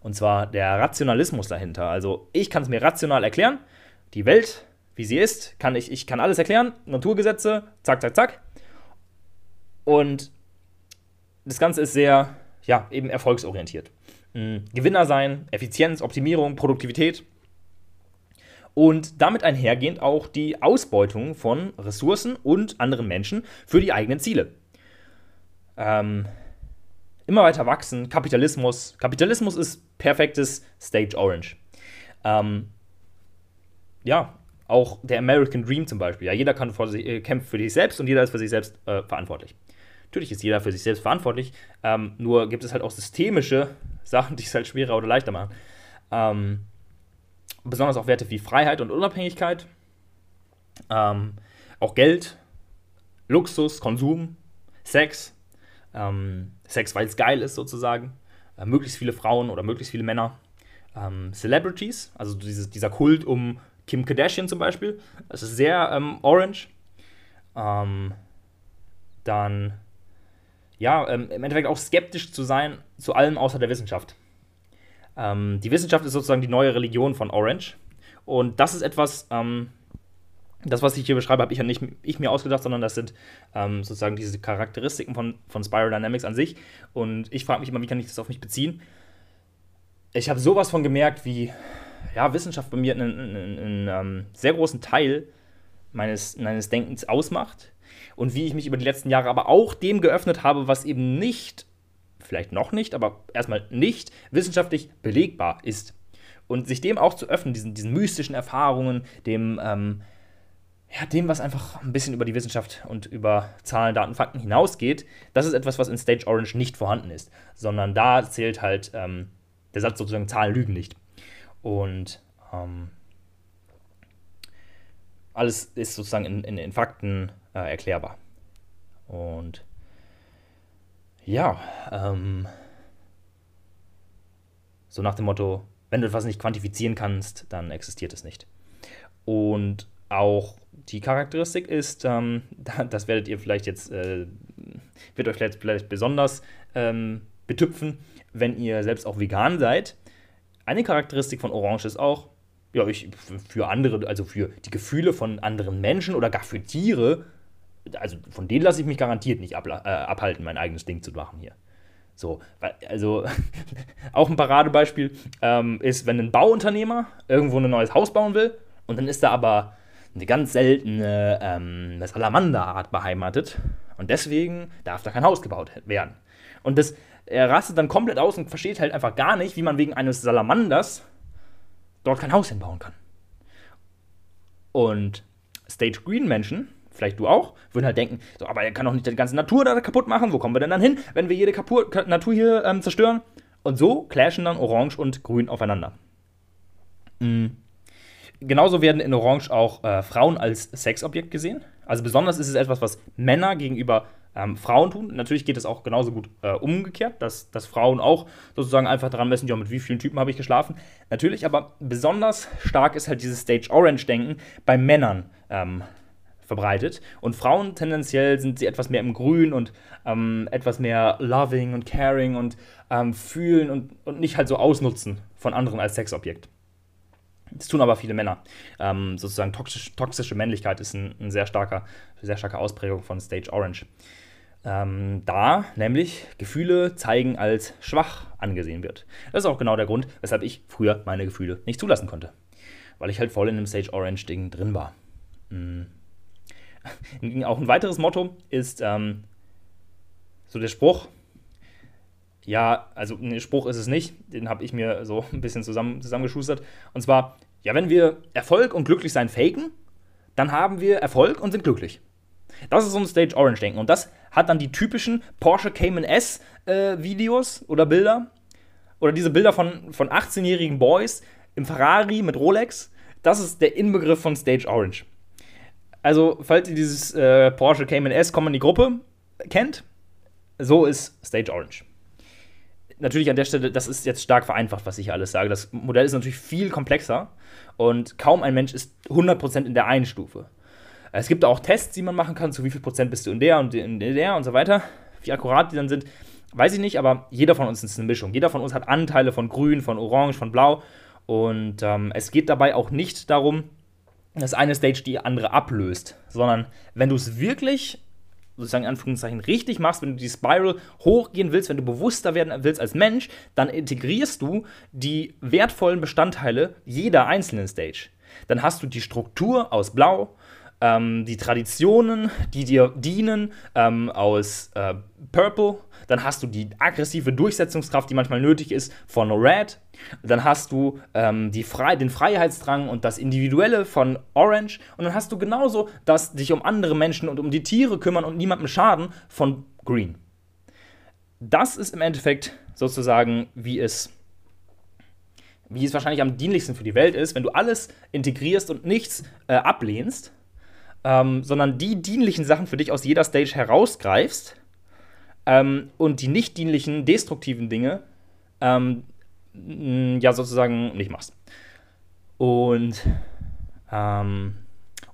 [SPEAKER 1] Und zwar der Rationalismus dahinter. Also ich kann es mir rational erklären. Die Welt, wie sie ist, kann ich, ich kann alles erklären. Naturgesetze, zack, zack, zack. Und das Ganze ist sehr, ja, eben erfolgsorientiert. Mhm. Gewinner sein, Effizienz, Optimierung, Produktivität. Und damit einhergehend auch die Ausbeutung von Ressourcen und anderen Menschen für die eigenen Ziele. Ähm, immer weiter wachsen, Kapitalismus. Kapitalismus ist perfektes Stage Orange. Ähm, ja, auch der American Dream zum Beispiel. Ja, jeder kann sich, äh, kämpft für sich selbst und jeder ist für sich selbst äh, verantwortlich. Natürlich ist jeder für sich selbst verantwortlich, ähm, nur gibt es halt auch systemische Sachen, die es halt schwerer oder leichter machen. Ähm, besonders auch Werte wie Freiheit und Unabhängigkeit, ähm, auch Geld, Luxus, Konsum, Sex, ähm, Sex, weil es geil ist sozusagen. Äh, möglichst viele Frauen oder möglichst viele Männer. Ähm, Celebrities, also dieses, dieser Kult um Kim Kardashian zum Beispiel. Das ist sehr ähm, orange. Ähm, dann, ja, ähm, im Endeffekt auch skeptisch zu sein zu allem außer der Wissenschaft. Ähm, die Wissenschaft ist sozusagen die neue Religion von Orange. Und das ist etwas, ähm, das, was ich hier beschreibe, habe ich ja nicht ich mir ausgedacht, sondern das sind ähm, sozusagen diese Charakteristiken von, von Spiral Dynamics an sich. Und ich frage mich immer, wie kann ich das auf mich beziehen? Ich habe sowas von gemerkt, wie ja, Wissenschaft bei mir einen, einen, einen, einen ähm, sehr großen Teil meines, meines Denkens ausmacht. Und wie ich mich über die letzten Jahre aber auch dem geöffnet habe, was eben nicht, vielleicht noch nicht, aber erstmal nicht wissenschaftlich belegbar ist. Und sich dem auch zu öffnen, diesen, diesen mystischen Erfahrungen, dem ähm, ja, dem, was einfach ein bisschen über die Wissenschaft und über Zahlen, Daten, Fakten hinausgeht, das ist etwas, was in Stage Orange nicht vorhanden ist. Sondern da zählt halt ähm, der Satz sozusagen, Zahlen lügen nicht. Und ähm, alles ist sozusagen in, in, in Fakten äh, erklärbar. Und ja, ähm, so nach dem Motto, wenn du etwas nicht quantifizieren kannst, dann existiert es nicht. Und auch die Charakteristik ist, ähm, das werdet ihr vielleicht jetzt, äh, wird euch vielleicht, vielleicht besonders ähm, betüpfen, wenn ihr selbst auch vegan seid. Eine Charakteristik von Orange ist auch, ja, ich, für andere, also für die Gefühle von anderen Menschen oder gar für Tiere, also von denen lasse ich mich garantiert nicht ab, äh, abhalten, mein eigenes Ding zu machen hier. So, also auch ein Paradebeispiel ähm, ist, wenn ein Bauunternehmer irgendwo ein neues Haus bauen will und dann ist da aber eine ganz seltene ähm, Salamanderart beheimatet und deswegen darf da kein Haus gebaut werden. Und das, er rastet dann komplett aus und versteht halt einfach gar nicht, wie man wegen eines Salamanders dort kein Haus hinbauen kann. Und Stage Green Menschen vielleicht du auch, würden halt denken, so, aber er kann doch nicht die ganze Natur da kaputt machen, wo kommen wir denn dann hin, wenn wir jede Kapur Natur hier ähm, zerstören? Und so clashen dann Orange und Grün aufeinander. Mhm. Genauso werden in Orange auch äh, Frauen als Sexobjekt gesehen. Also besonders ist es etwas, was Männer gegenüber ähm, Frauen tun. Natürlich geht es auch genauso gut äh, umgekehrt, dass, dass Frauen auch sozusagen einfach daran messen, ja, mit wie vielen Typen habe ich geschlafen. Natürlich, aber besonders stark ist halt dieses Stage Orange-Denken bei Männern ähm, verbreitet. Und Frauen tendenziell sind sie etwas mehr im Grün und ähm, etwas mehr loving und caring und ähm, fühlen und, und nicht halt so ausnutzen von anderen als Sexobjekt. Das tun aber viele Männer. Ähm, sozusagen toxisch, toxische Männlichkeit ist ein, ein, sehr starker, sehr starke Ausprägung von Stage Orange. Ähm, da nämlich Gefühle zeigen als schwach angesehen wird. Das ist auch genau der Grund, weshalb ich früher meine Gefühle nicht zulassen konnte. Weil ich halt voll in dem Stage Orange-Ding drin war. Mhm. Auch ein weiteres Motto ist ähm, so der Spruch. Ja, also ein Spruch ist es nicht, den habe ich mir so ein bisschen zusammen, zusammengeschustert. Und zwar, ja, wenn wir Erfolg und Glücklichsein faken, dann haben wir Erfolg und sind glücklich. Das ist so ein Stage Orange Denken. Und das hat dann die typischen Porsche Cayman S äh, Videos oder Bilder. Oder diese Bilder von, von 18-jährigen Boys im Ferrari mit Rolex. Das ist der Inbegriff von Stage Orange. Also, falls ihr dieses äh, Porsche Cayman S Company Gruppe kennt, so ist Stage Orange. Natürlich an der Stelle, das ist jetzt stark vereinfacht, was ich hier alles sage. Das Modell ist natürlich viel komplexer und kaum ein Mensch ist 100% in der einen Stufe. Es gibt auch Tests, die man machen kann, zu wie viel Prozent bist du in der und in der und so weiter. Wie akkurat die dann sind, weiß ich nicht, aber jeder von uns ist eine Mischung. Jeder von uns hat Anteile von Grün, von Orange, von Blau. Und ähm, es geht dabei auch nicht darum, dass eine Stage die andere ablöst, sondern wenn du es wirklich sozusagen in Anführungszeichen richtig machst, wenn du die Spiral hochgehen willst, wenn du bewusster werden willst als Mensch, dann integrierst du die wertvollen Bestandteile jeder einzelnen Stage. Dann hast du die Struktur aus Blau, ähm, die Traditionen, die dir dienen, ähm, aus äh, Purple. Dann hast du die aggressive Durchsetzungskraft, die manchmal nötig ist, von Red. Dann hast du ähm, die Fre den Freiheitsdrang und das Individuelle von Orange. Und dann hast du genauso das sich um andere Menschen und um die Tiere kümmern und niemandem schaden von Green. Das ist im Endeffekt sozusagen, wie es wie es wahrscheinlich am dienlichsten für die Welt ist, wenn du alles integrierst und nichts äh, ablehnst, ähm, sondern die dienlichen Sachen für dich aus jeder Stage herausgreifst ähm, und die nicht dienlichen, destruktiven Dinge ähm, ja sozusagen nicht machst. Und ähm,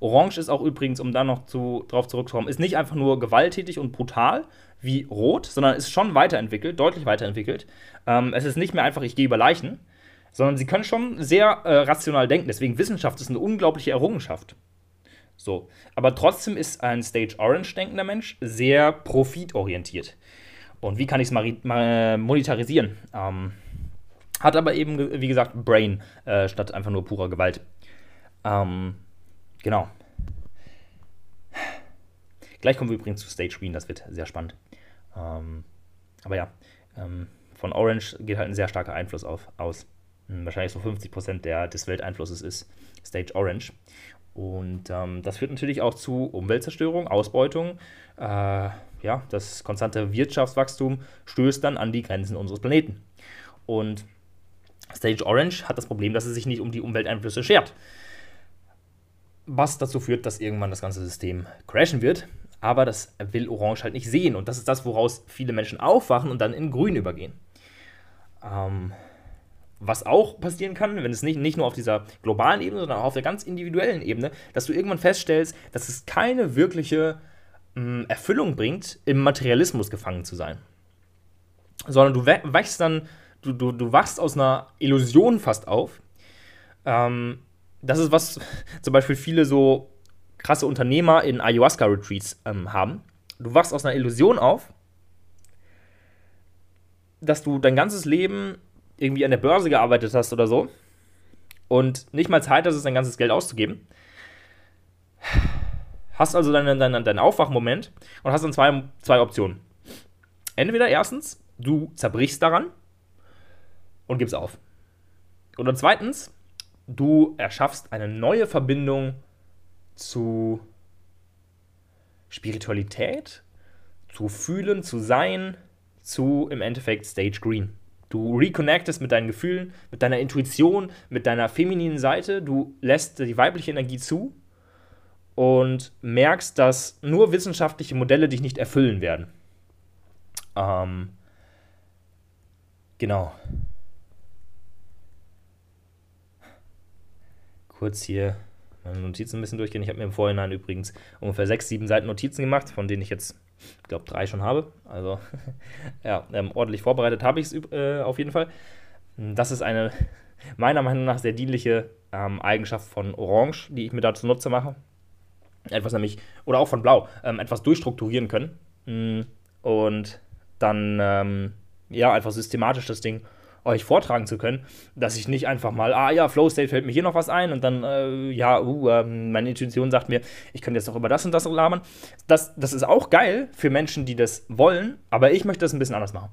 [SPEAKER 1] Orange ist auch übrigens, um da noch zu, drauf zurückzukommen, ist nicht einfach nur gewalttätig und brutal wie Rot, sondern ist schon weiterentwickelt, deutlich weiterentwickelt. Ähm, es ist nicht mehr einfach, ich gehe über Leichen, sondern sie können schon sehr äh, rational denken. Deswegen Wissenschaft ist eine unglaubliche Errungenschaft. So. Aber trotzdem ist ein Stage Orange denkender Mensch sehr profitorientiert. Und wie kann ich es monetarisieren? Ähm, hat aber eben, wie gesagt, Brain äh, statt einfach nur purer Gewalt. Ähm, genau. Gleich kommen wir übrigens zu Stage Screen, das wird sehr spannend. Ähm, aber ja, ähm, von Orange geht halt ein sehr starker Einfluss auf, aus. Hm, wahrscheinlich so 50% der, des Welteinflusses ist Stage Orange. Und ähm, das führt natürlich auch zu Umweltzerstörung, Ausbeutung. Äh, ja, das konstante Wirtschaftswachstum stößt dann an die Grenzen unseres Planeten. Und Stage Orange hat das Problem, dass es sich nicht um die Umwelteinflüsse schert. Was dazu führt, dass irgendwann das ganze System crashen wird. Aber das will Orange halt nicht sehen. Und das ist das, woraus viele Menschen aufwachen und dann in Grün übergehen. Ähm, was auch passieren kann, wenn es nicht, nicht nur auf dieser globalen Ebene, sondern auch auf der ganz individuellen Ebene, dass du irgendwann feststellst, dass es keine wirkliche mh, hm, Erfüllung bringt, im Materialismus gefangen zu sein. Sondern du wachst dann, du, du, du wachst aus einer Illusion fast auf. Ähm, das ist, was zum Beispiel viele so krasse Unternehmer in Ayahuasca-Retreats ähm, haben. Du wachst aus einer Illusion auf, dass du dein ganzes Leben irgendwie an der Börse gearbeitet hast oder so und nicht mal Zeit hast, dein ganzes Geld auszugeben. Hast also deinen, deinen, deinen Aufwachmoment und hast dann zwei, zwei Optionen. Entweder erstens, du zerbrichst daran und gibst auf. Oder zweitens, du erschaffst eine neue Verbindung zu Spiritualität, zu fühlen, zu sein, zu im Endeffekt Stage Green. Du reconnectest mit deinen Gefühlen, mit deiner Intuition, mit deiner femininen Seite. Du lässt die weibliche Energie zu und merkst, dass nur wissenschaftliche Modelle dich nicht erfüllen werden. Ähm, genau. Kurz hier meine Notizen ein bisschen durchgehen. Ich habe mir im Vorhinein übrigens ungefähr sechs, sieben Seiten Notizen gemacht, von denen ich jetzt, ich glaube, drei schon habe. Also, ja, ähm, ordentlich vorbereitet habe ich es äh, auf jeden Fall. Das ist eine meiner Meinung nach sehr dienliche ähm, Eigenschaft von Orange, die ich mir dazu nutze mache. Etwas nämlich, oder auch von Blau, ähm, etwas durchstrukturieren können. Mm, und dann, ähm, ja, einfach systematisch das Ding euch vortragen zu können, dass ich nicht einfach mal, ah ja, Flow State fällt mir hier noch was ein und dann, äh, ja, uh, äh, meine Intuition sagt mir, ich könnte jetzt noch über das und das labern. Das, das ist auch geil für Menschen, die das wollen, aber ich möchte das ein bisschen anders machen.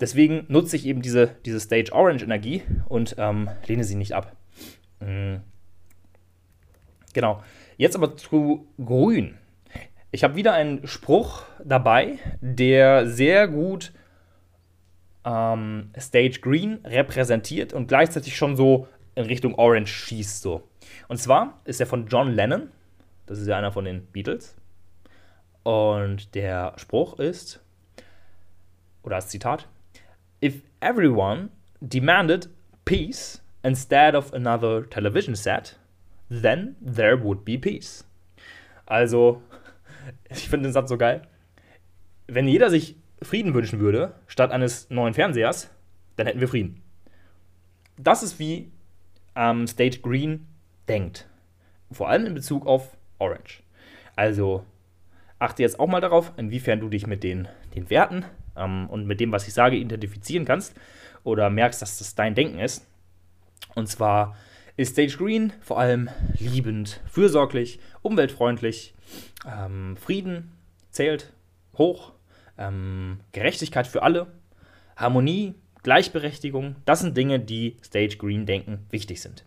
[SPEAKER 1] Deswegen nutze ich eben diese, diese Stage Orange Energie und ähm, lehne sie nicht ab. Mhm. Genau. Jetzt aber zu Grün. Ich habe wieder einen Spruch dabei, der sehr gut ähm, Stage Green repräsentiert und gleichzeitig schon so in Richtung Orange schießt. So. Und zwar ist er von John Lennon, das ist ja einer von den Beatles. Und der Spruch ist, oder das Zitat, If everyone demanded peace instead of another television set, then there would be peace. Also, ich finde den Satz so geil. Wenn jeder sich Frieden wünschen würde, statt eines neuen Fernsehers, dann hätten wir Frieden. Das ist wie ähm, State Green denkt. Vor allem in Bezug auf Orange. Also achte jetzt auch mal darauf, inwiefern du dich mit den, den Werten ähm, und mit dem, was ich sage, identifizieren kannst oder merkst, dass das dein Denken ist. Und zwar ist Stage Green vor allem liebend, fürsorglich, umweltfreundlich, ähm, Frieden zählt hoch ähm, Gerechtigkeit für alle, Harmonie, Gleichberechtigung, das sind Dinge, die Stage Green denken wichtig sind.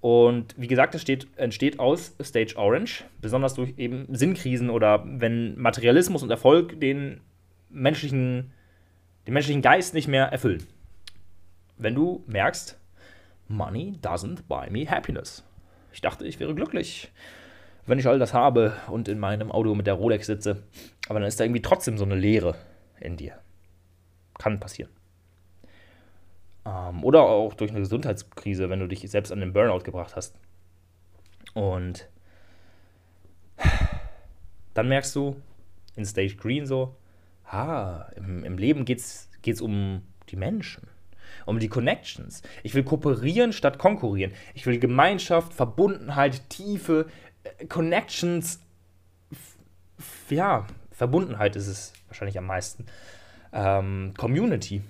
[SPEAKER 1] Und wie gesagt, es steht, entsteht aus Stage Orange, besonders durch eben Sinnkrisen oder wenn Materialismus und Erfolg den menschlichen, den menschlichen Geist nicht mehr erfüllen. Wenn du merkst, Money doesn't buy me happiness. Ich dachte, ich wäre glücklich wenn ich all das habe und in meinem Auto mit der Rolex sitze. Aber dann ist da irgendwie trotzdem so eine Leere in dir. Kann passieren. Ähm, oder auch durch eine Gesundheitskrise, wenn du dich selbst an den Burnout gebracht hast. Und dann merkst du in Stage Green so, ah, im, im Leben geht es um die Menschen, um die Connections. Ich will kooperieren statt konkurrieren. Ich will Gemeinschaft, Verbundenheit, Tiefe, Connections, ja, Verbundenheit ist es wahrscheinlich am meisten. Ähm, Community.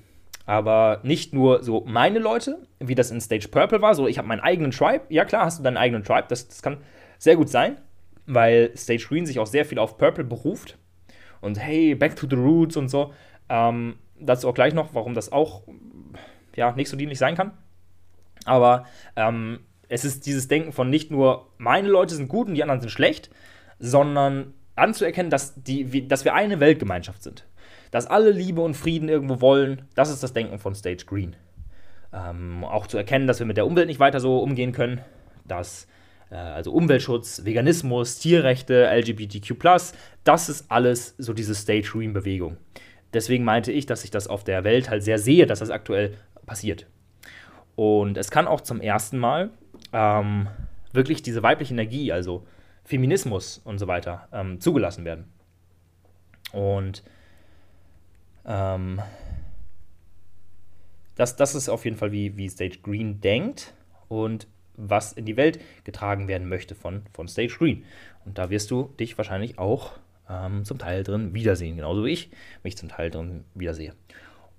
[SPEAKER 1] Aber nicht nur so meine Leute, wie das in Stage Purple war, so ich habe meinen eigenen Tribe. Ja, klar, hast du deinen eigenen Tribe, das, das kann sehr gut sein, weil Stage Green sich auch sehr viel auf Purple beruft. Und hey, back to the roots und so. Ähm, dazu auch gleich noch, warum das auch ja, nicht so dienlich sein kann. Aber ähm, es ist dieses Denken von nicht nur meine Leute sind gut und die anderen sind schlecht, sondern anzuerkennen, dass, die, dass wir eine Weltgemeinschaft sind. Dass alle Liebe und Frieden irgendwo wollen, das ist das Denken von Stage Green. Ähm, auch zu erkennen, dass wir mit der Umwelt nicht weiter so umgehen können, dass äh, also Umweltschutz, Veganismus, Tierrechte, LGBTQ, das ist alles so diese Stage Green-Bewegung. Deswegen meinte ich, dass ich das auf der Welt halt sehr sehe, dass das aktuell passiert. Und es kann auch zum ersten Mal ähm, wirklich diese weibliche Energie, also Feminismus und so weiter, ähm, zugelassen werden. Und ähm, das, das ist auf jeden Fall, wie, wie Stage Green denkt und was in die Welt getragen werden möchte von, von Stage Green. Und da wirst du dich wahrscheinlich auch ähm, zum Teil drin wiedersehen, genauso wie ich mich zum Teil drin wiedersehe.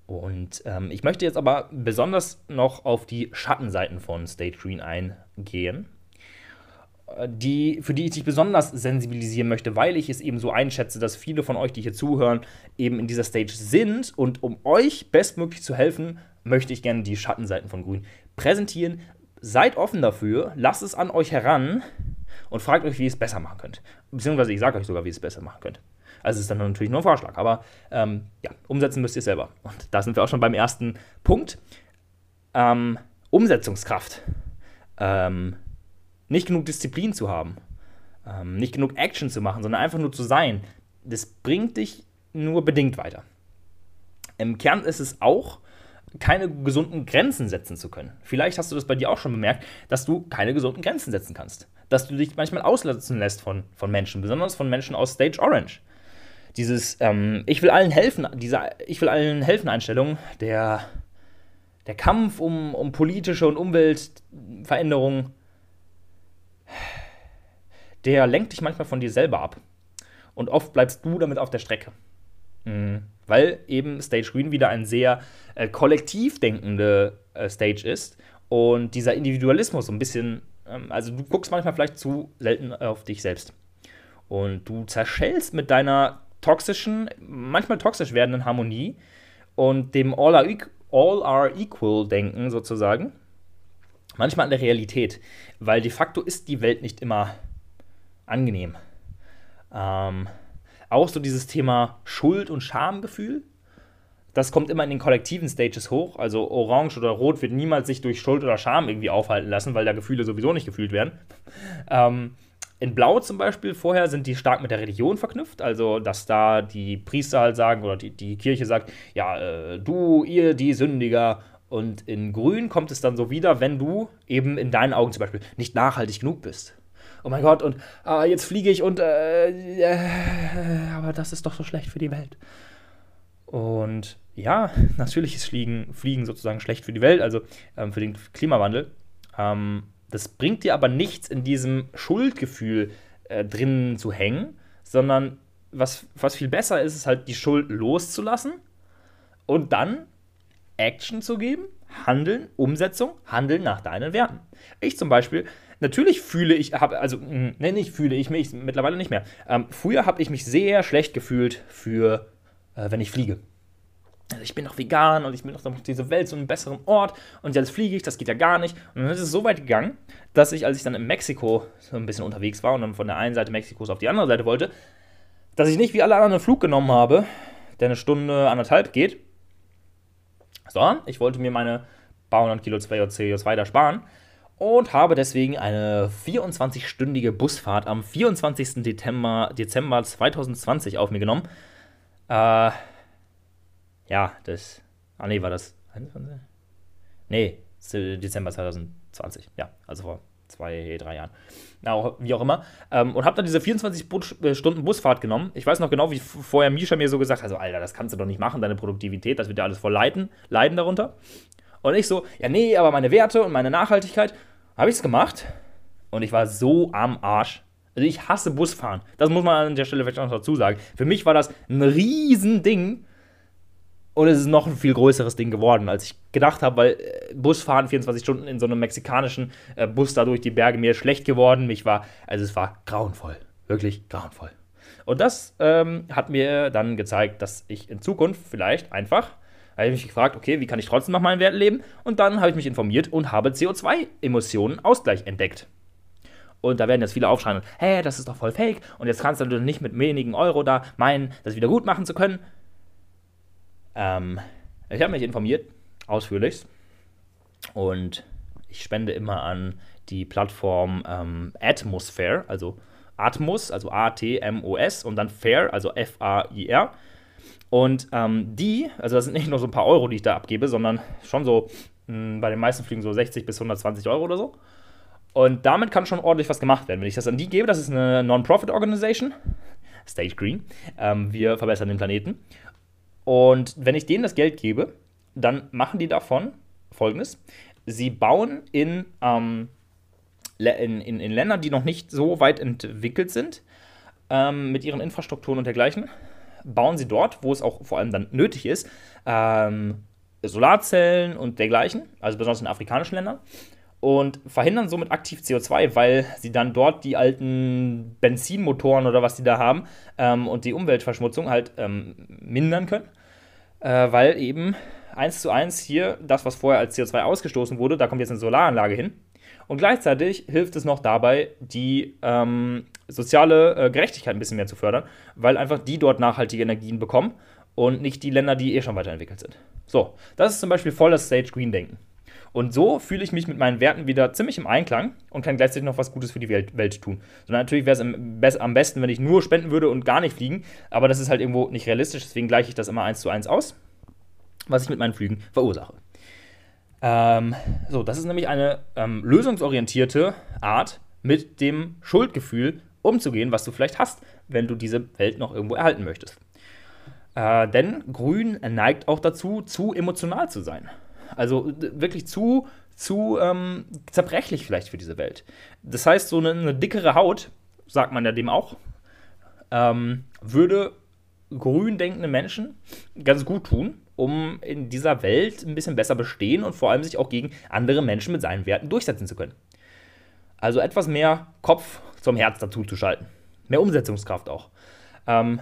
[SPEAKER 1] Und ähm, ich möchte jetzt aber besonders noch auf die Schattenseiten von Stage Green eingehen, äh, die, für die ich dich besonders sensibilisieren möchte, weil ich es eben so einschätze, dass viele von euch, die hier zuhören, eben in dieser Stage sind. Und um euch bestmöglich zu helfen, möchte ich gerne die Schattenseiten von Grün präsentieren. Seid offen dafür, lasst es an euch heran und fragt euch, wie ihr es besser machen könnt. Beziehungsweise ich sage euch sogar, wie ihr es besser machen könnt. Also ist dann natürlich nur ein Vorschlag, aber ähm, ja, umsetzen müsst ihr selber. Und da sind wir auch schon beim ersten Punkt. Ähm, Umsetzungskraft. Ähm, nicht genug Disziplin zu haben. Ähm, nicht genug Action zu machen, sondern einfach nur zu sein. Das bringt dich nur bedingt weiter. Im Kern ist es auch, keine gesunden Grenzen setzen zu können. Vielleicht hast du das bei dir auch schon bemerkt, dass du keine gesunden Grenzen setzen kannst. Dass du dich manchmal auslassen lässt von, von Menschen, besonders von Menschen aus Stage Orange dieses ähm, Ich will allen helfen, diese Ich will allen helfen Einstellung, der, der Kampf um, um politische und Umweltveränderungen, der lenkt dich manchmal von dir selber ab. Und oft bleibst du damit auf der Strecke. Mhm. Weil eben Stage Green wieder ein sehr äh, kollektiv denkende äh, Stage ist und dieser Individualismus so ein bisschen, ähm, also du guckst manchmal vielleicht zu selten auf dich selbst. Und du zerschellst mit deiner toxischen, manchmal toxisch werdenden Harmonie und dem All are, all are equal Denken sozusagen, manchmal an der Realität, weil de facto ist die Welt nicht immer angenehm. Ähm, auch so dieses Thema Schuld- und Schamgefühl, das kommt immer in den kollektiven Stages hoch. Also Orange oder Rot wird niemals sich durch Schuld oder Scham irgendwie aufhalten lassen, weil da Gefühle sowieso nicht gefühlt werden. Ähm, in Blau zum Beispiel vorher sind die stark mit der Religion verknüpft, also dass da die Priester halt sagen oder die, die Kirche sagt, ja, äh, du, ihr, die Sündiger. Und in Grün kommt es dann so wieder, wenn du eben in deinen Augen zum Beispiel nicht nachhaltig genug bist. Oh mein Gott, und äh, jetzt fliege ich und äh, äh, aber das ist doch so schlecht für die Welt. Und ja, natürlich ist Fliegen, Fliegen sozusagen schlecht für die Welt, also ähm, für den Klimawandel. Ähm, das bringt dir aber nichts, in diesem Schuldgefühl äh, drin zu hängen, sondern was, was viel besser ist, ist halt die Schuld loszulassen und dann Action zu geben, Handeln, Umsetzung, Handeln nach deinen Werten. Ich zum Beispiel, natürlich fühle ich, habe, also, ne, nicht fühle ich mich, mittlerweile nicht mehr. Ähm, früher habe ich mich sehr schlecht gefühlt für, äh, wenn ich fliege also ich bin doch vegan und ich will doch diese Welt zu einem besseren Ort und jetzt fliege ich, das geht ja gar nicht. Und dann ist es so weit gegangen, dass ich, als ich dann in Mexiko so ein bisschen unterwegs war und dann von der einen Seite Mexikos auf die andere Seite wollte, dass ich nicht wie alle anderen einen Flug genommen habe, der eine Stunde, anderthalb geht, sondern ich wollte mir meine paar hundert Kilo CO2 da sparen und habe deswegen eine 24-stündige Busfahrt am 24. Dezember, Dezember 2020 auf mir genommen. Äh, ja, das. Ah, nee, war das 21? Nee, Dezember 2020. Ja, also vor zwei, drei Jahren. Na, wie auch immer. Ähm, und habe dann diese 24 äh, Stunden Busfahrt genommen. Ich weiß noch genau, wie vorher Misha mir so gesagt hat: also, Alter, das kannst du doch nicht machen, deine Produktivität, das wird ja alles voll leiden, leiden darunter. Und ich so: Ja, nee, aber meine Werte und meine Nachhaltigkeit. Habe ich es gemacht. Und ich war so am Arsch. Also, ich hasse Busfahren. Das muss man an der Stelle vielleicht noch dazu sagen. Für mich war das ein Riesending und es ist noch ein viel größeres Ding geworden, als ich gedacht habe, weil äh, Busfahren 24 Stunden in so einem mexikanischen äh, Bus da durch die Berge mir schlecht geworden. Mich war, also es war grauenvoll. Wirklich grauenvoll. Und das ähm, hat mir dann gezeigt, dass ich in Zukunft vielleicht einfach, habe ich mich gefragt, okay, wie kann ich trotzdem nach meinen Werten leben? Und dann habe ich mich informiert und habe CO2-Emissionen Ausgleich entdeckt. Und da werden jetzt viele aufschreien, hä, das ist doch voll fake. Und jetzt kannst du nicht mit wenigen Euro da meinen, das wieder gut machen zu können. Ähm, ich habe mich informiert, ausführlich. Und ich spende immer an die Plattform ähm, Atmosphere, also Atmos, also A-T-M-O-S und dann Fair, also F-A-I-R. Und ähm, die, also das sind nicht nur so ein paar Euro, die ich da abgebe, sondern schon so mh, hm, bei den meisten Flügen so 60 bis 120 Euro oder so. Und damit kann schon ordentlich was gemacht werden. Wenn ich das an die gebe, das ist eine Non-Profit-Organisation, Stage Green. Ähm, wir verbessern den Planeten. Und wenn ich denen das Geld gebe, dann machen die davon folgendes: Sie bauen in, ähm, in, in, in Ländern, die noch nicht so weit entwickelt sind, ähm, mit ihren Infrastrukturen und dergleichen, bauen sie dort, wo es auch vor allem dann nötig ist, ähm, Solarzellen und dergleichen, also besonders in afrikanischen Ländern, und verhindern somit aktiv CO2, weil sie dann dort die alten Benzinmotoren oder was die da haben ähm, und die Umweltverschmutzung halt ähm, mindern können, äh, weil eben eins zu eins hier das, was vorher als CO2 ausgestoßen wurde, da kommt jetzt eine Solaranlage hin. Und gleichzeitig hilft es noch dabei, die ähm, soziale äh, Gerechtigkeit ein bisschen mehr zu fördern, weil einfach die dort nachhaltige Energien bekommen und nicht die Länder, die eh schon weiterentwickelt sind. So, das ist zum Beispiel voll das Stage Green Denken. Und so fühle ich mich mit meinen Werten wieder ziemlich im Einklang und kann gleichzeitig noch was Gutes für die Welt, Welt tun. Sondern natürlich wäre es am besten, wenn ich nur spenden würde und gar nicht fliegen, aber das ist halt irgendwo nicht realistisch, deswegen gleiche ich das immer eins zu eins aus, was ich mit meinen Flügen verursache. Ähm, so, das ist nämlich eine ähm, lösungsorientierte Art, mit dem Schuldgefühl umzugehen, was du vielleicht hast, wenn du diese Welt noch irgendwo erhalten möchtest. Äh, denn Grün neigt auch dazu, zu emotional zu sein. Also wirklich zu, zu ähm, zerbrechlich vielleicht für diese Welt. Das heißt, so eine, eine dickere Haut, sagt man ja dem auch, ähm, würde grün denkende Menschen ganz gut tun, um in dieser Welt ein bisschen besser bestehen und vor allem sich auch gegen andere Menschen mit seinen Werten durchsetzen zu können. Also etwas mehr Kopf zum Herz dazu zu schalten. Mehr Umsetzungskraft auch. Ähm,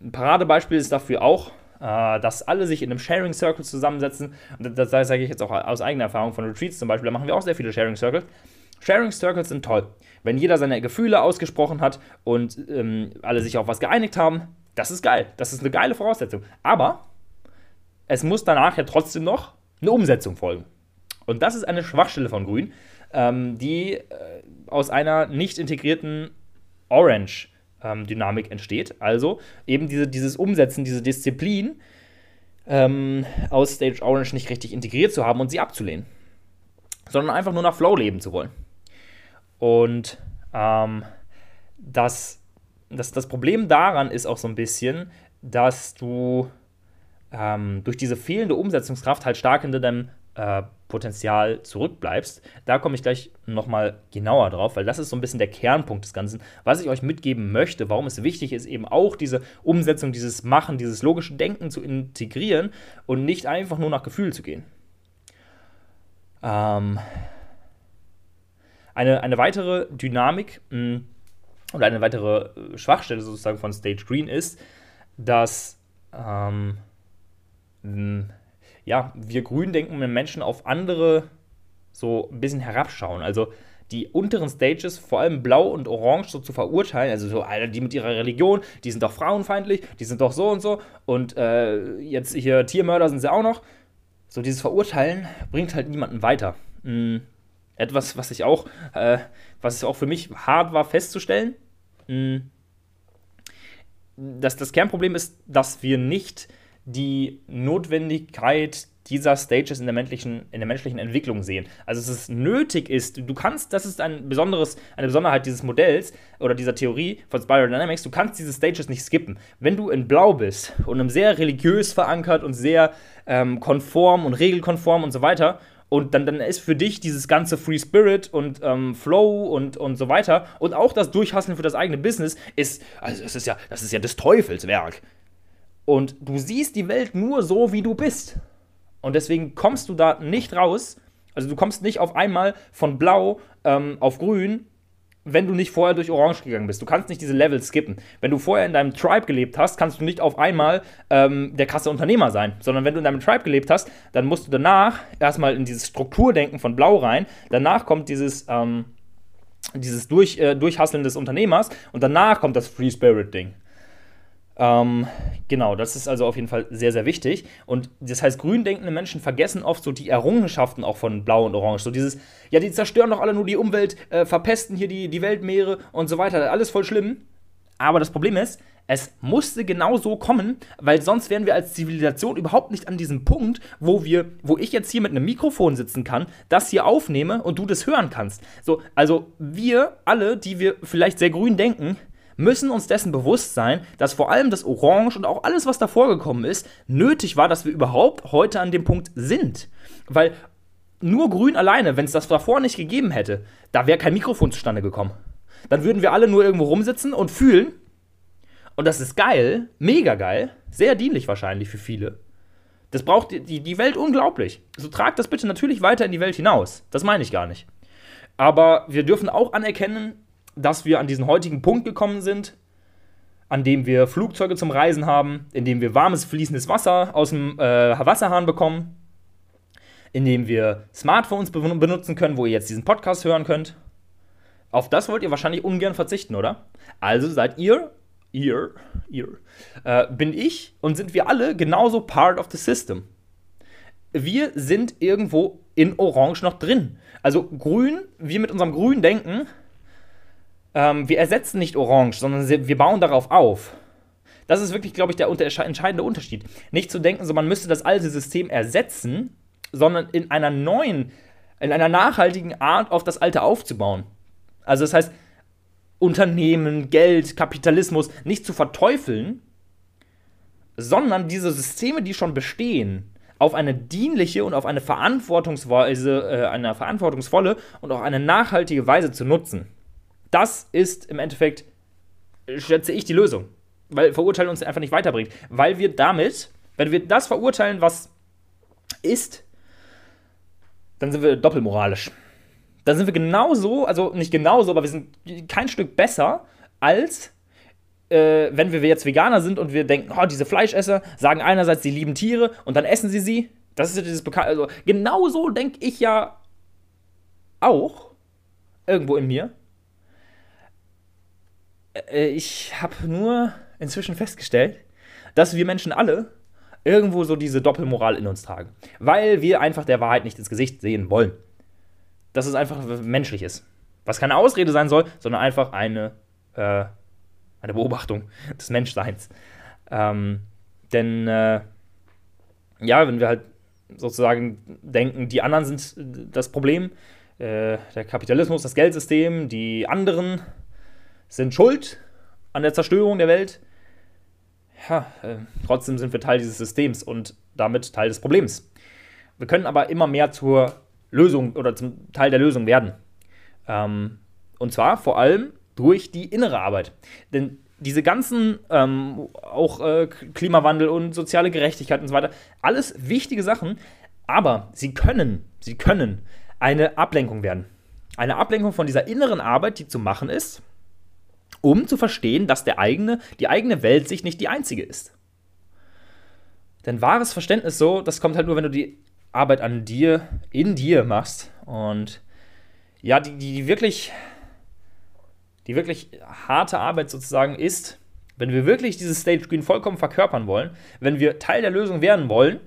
[SPEAKER 1] ein Paradebeispiel ist dafür auch, dass alle sich in einem Sharing Circle zusammensetzen. Und das, das sage ich jetzt auch aus eigener Erfahrung von Retreats zum Beispiel. Da machen wir auch sehr viele Sharing Circles. Sharing Circles sind toll. Wenn jeder seine Gefühle ausgesprochen hat und ähm, alle sich auf was geeinigt haben, das ist geil. Das ist eine geile Voraussetzung. Aber es muss danach ja trotzdem noch eine Umsetzung folgen. Und das ist eine Schwachstelle von Grün, ähm, die äh, aus einer nicht integrierten Orange ähm, Dynamik entsteht. Also eben diese, dieses Umsetzen, diese Disziplin ähm, aus Stage Orange nicht richtig integriert zu haben und sie abzulehnen. Sondern einfach nur nach Flow leben zu wollen. Und ähm, das, das, das Problem daran ist auch so ein bisschen, dass du ähm, durch diese fehlende Umsetzungskraft halt stark hinter deinem äh, Potenzial zurückbleibst. Da komme ich gleich nochmal genauer drauf, weil das ist so ein bisschen der Kernpunkt des Ganzen, was ich euch mitgeben möchte, warum es wichtig ist, eben auch diese Umsetzung, dieses Machen, dieses logische Denken zu integrieren und nicht einfach nur nach Gefühl zu gehen. Ähm, eine, eine weitere Dynamik mh, hm, oder eine weitere äh, Schwachstelle sozusagen von Stage Green ist, dass ähm, mh, ja, wir grün denken wenn Menschen auf andere so ein bisschen herabschauen. Also die unteren Stages, vor allem blau und orange, so zu verurteilen. Also so, Alter, die mit ihrer Religion, die sind doch frauenfeindlich, die sind doch so und so. Und äh, jetzt hier Tiermörder sind sie auch noch. So dieses Verurteilen bringt halt niemanden weiter. Mhm. Etwas, was ich auch, äh, was auch für mich hart war festzustellen. Mhm. Das, das Kernproblem ist, dass wir nicht die Notwendigkeit dieser Stages in der, menschlichen, in der menschlichen Entwicklung sehen. Also dass es nötig ist, du kannst, das ist ein besonderes, eine Besonderheit dieses Modells oder dieser Theorie von Spiral Dynamics, du kannst diese Stages nicht skippen. Wenn du in Blau bist und einem sehr religiös verankert und sehr ähm, konform und regelkonform und so weiter, und dann, dann ist für dich dieses ganze Free Spirit und ähm, Flow und, und so weiter und auch das Durchhasseln für das eigene Business ist, also es ist ja, das ist ja des Teufels Werk. Und du siehst die Welt nur so, wie du bist. Und deswegen kommst du da nicht raus. Also du kommst nicht auf einmal von blau ähm, auf grün, wenn du nicht vorher durch orange gegangen bist. Du kannst nicht diese Level skippen. Wenn du vorher in deinem Tribe gelebt hast, kannst du nicht auf einmal ähm, der krasse Unternehmer sein. Sondern wenn du in deinem Tribe gelebt hast, dann musst du danach erstmal in dieses Strukturdenken von blau rein. Danach kommt dieses... Ähm, dieses Durch, äh, Durchhasseln des Unternehmers und danach kommt das Free Spirit Ding. Ähm, genau, das ist also auf jeden Fall sehr, sehr wichtig. Und das heißt, grün denkende Menschen vergessen oft so die Errungenschaften auch von Blau und Orange. So dieses, ja, die zerstören doch alle nur die Umwelt, äh, verpesten hier die, die Weltmeere und so weiter. Alles voll schlimm. Aber das Problem ist, es musste genau so kommen, weil sonst wären wir als Zivilisation überhaupt nicht an diesem Punkt, wo wir, wo ich jetzt hier mit einem Mikrofon sitzen kann, das hier aufnehme und du das hören kannst. So, also wir alle, die wir vielleicht sehr grün denken, müssen uns dessen bewusst sein, dass vor allem das Orange und auch alles, was davor gekommen ist, nötig war, dass wir überhaupt heute an dem Punkt sind. Weil nur Grün alleine, wenn es das davor nicht gegeben hätte, da wäre kein Mikrofon zustande gekommen. Dann würden wir alle nur irgendwo rumsitzen und fühlen. Und das ist geil, mega geil, sehr dienlich wahrscheinlich für viele. Das braucht die, die Welt unglaublich. So tragt das bitte natürlich weiter in die Welt hinaus. Das meine ich gar nicht. Aber wir dürfen auch anerkennen, dass wir an diesen heutigen Punkt gekommen sind, an dem wir Flugzeuge zum Reisen haben, in dem wir warmes, fließendes Wasser aus dem äh, Wasserhahn bekommen, in dem wir Smartphones benutzen können, wo ihr jetzt diesen Podcast hören könnt. Auf das wollt ihr wahrscheinlich ungern verzichten, oder? Also seid ihr, ihr, ihr, äh, bin ich und sind wir alle genauso part of the system. Wir sind irgendwo in Orange noch drin. Also grün, wir mit unserem grünen Denken, ähm, wir ersetzen nicht Orange, sondern wir bauen darauf auf. Das ist wirklich, glaube ich, der unter entscheidende Unterschied. Nicht zu denken, so man müsste das alte System ersetzen, sondern in einer neuen, in einer nachhaltigen Art auf das alte aufzubauen. Also das heißt, Unternehmen, Geld, Kapitalismus nicht zu verteufeln, sondern diese Systeme, die schon bestehen, auf eine dienliche und auf eine Verantwortungsweise, äh, eine verantwortungsvolle und auch eine nachhaltige Weise zu nutzen. Das ist im Endeffekt, schätze ich, die Lösung. Weil Verurteilen uns einfach nicht weiterbringt. Weil wir damit, wenn wir das verurteilen, was ist, dann sind wir doppelmoralisch. Dann sind wir genauso, also nicht genauso, aber wir sind kein Stück besser als äh, wenn wir jetzt Veganer sind und wir denken, oh, diese Fleischesser sagen einerseits, sie lieben Tiere und dann essen sie sie. Das ist ja dieses bekannte. Also, genauso denke ich ja auch. Irgendwo in mir. Äh, ich habe nur inzwischen festgestellt, dass wir Menschen alle irgendwo so diese Doppelmoral in uns tragen. Weil wir einfach der Wahrheit nicht ins Gesicht sehen wollen. Dass es einfach menschlich ist. Was keine Ausrede sein soll, sondern einfach eine äh, eine Beobachtung des Menschseins. Ähm, denn äh, ja, wenn wir halt sozusagen denken, die anderen sind das Problem, äh, der Kapitalismus, das Geldsystem, die anderen sind schuld an der Zerstörung der Welt, ja, äh, trotzdem sind wir Teil dieses Systems und damit Teil des Problems. Wir können aber immer mehr zur Lösung oder zum Teil der Lösung werden. Ähm, und zwar vor allem durch die innere Arbeit. Denn diese ganzen, ähm, auch äh, Klimawandel und soziale Gerechtigkeit und so weiter, alles wichtige Sachen, aber sie können, sie können eine Ablenkung werden. Eine Ablenkung von dieser inneren Arbeit, die zu machen ist, um zu verstehen, dass der eigene, die eigene Welt sich nicht die einzige ist. Denn wahres Verständnis so, das kommt halt nur, wenn du die Arbeit an dir, in dir machst. Und ja, die, die wirklich die wirklich harte Arbeit sozusagen ist, wenn wir wirklich dieses Stage Screen vollkommen verkörpern wollen, wenn wir Teil der Lösung werden wollen,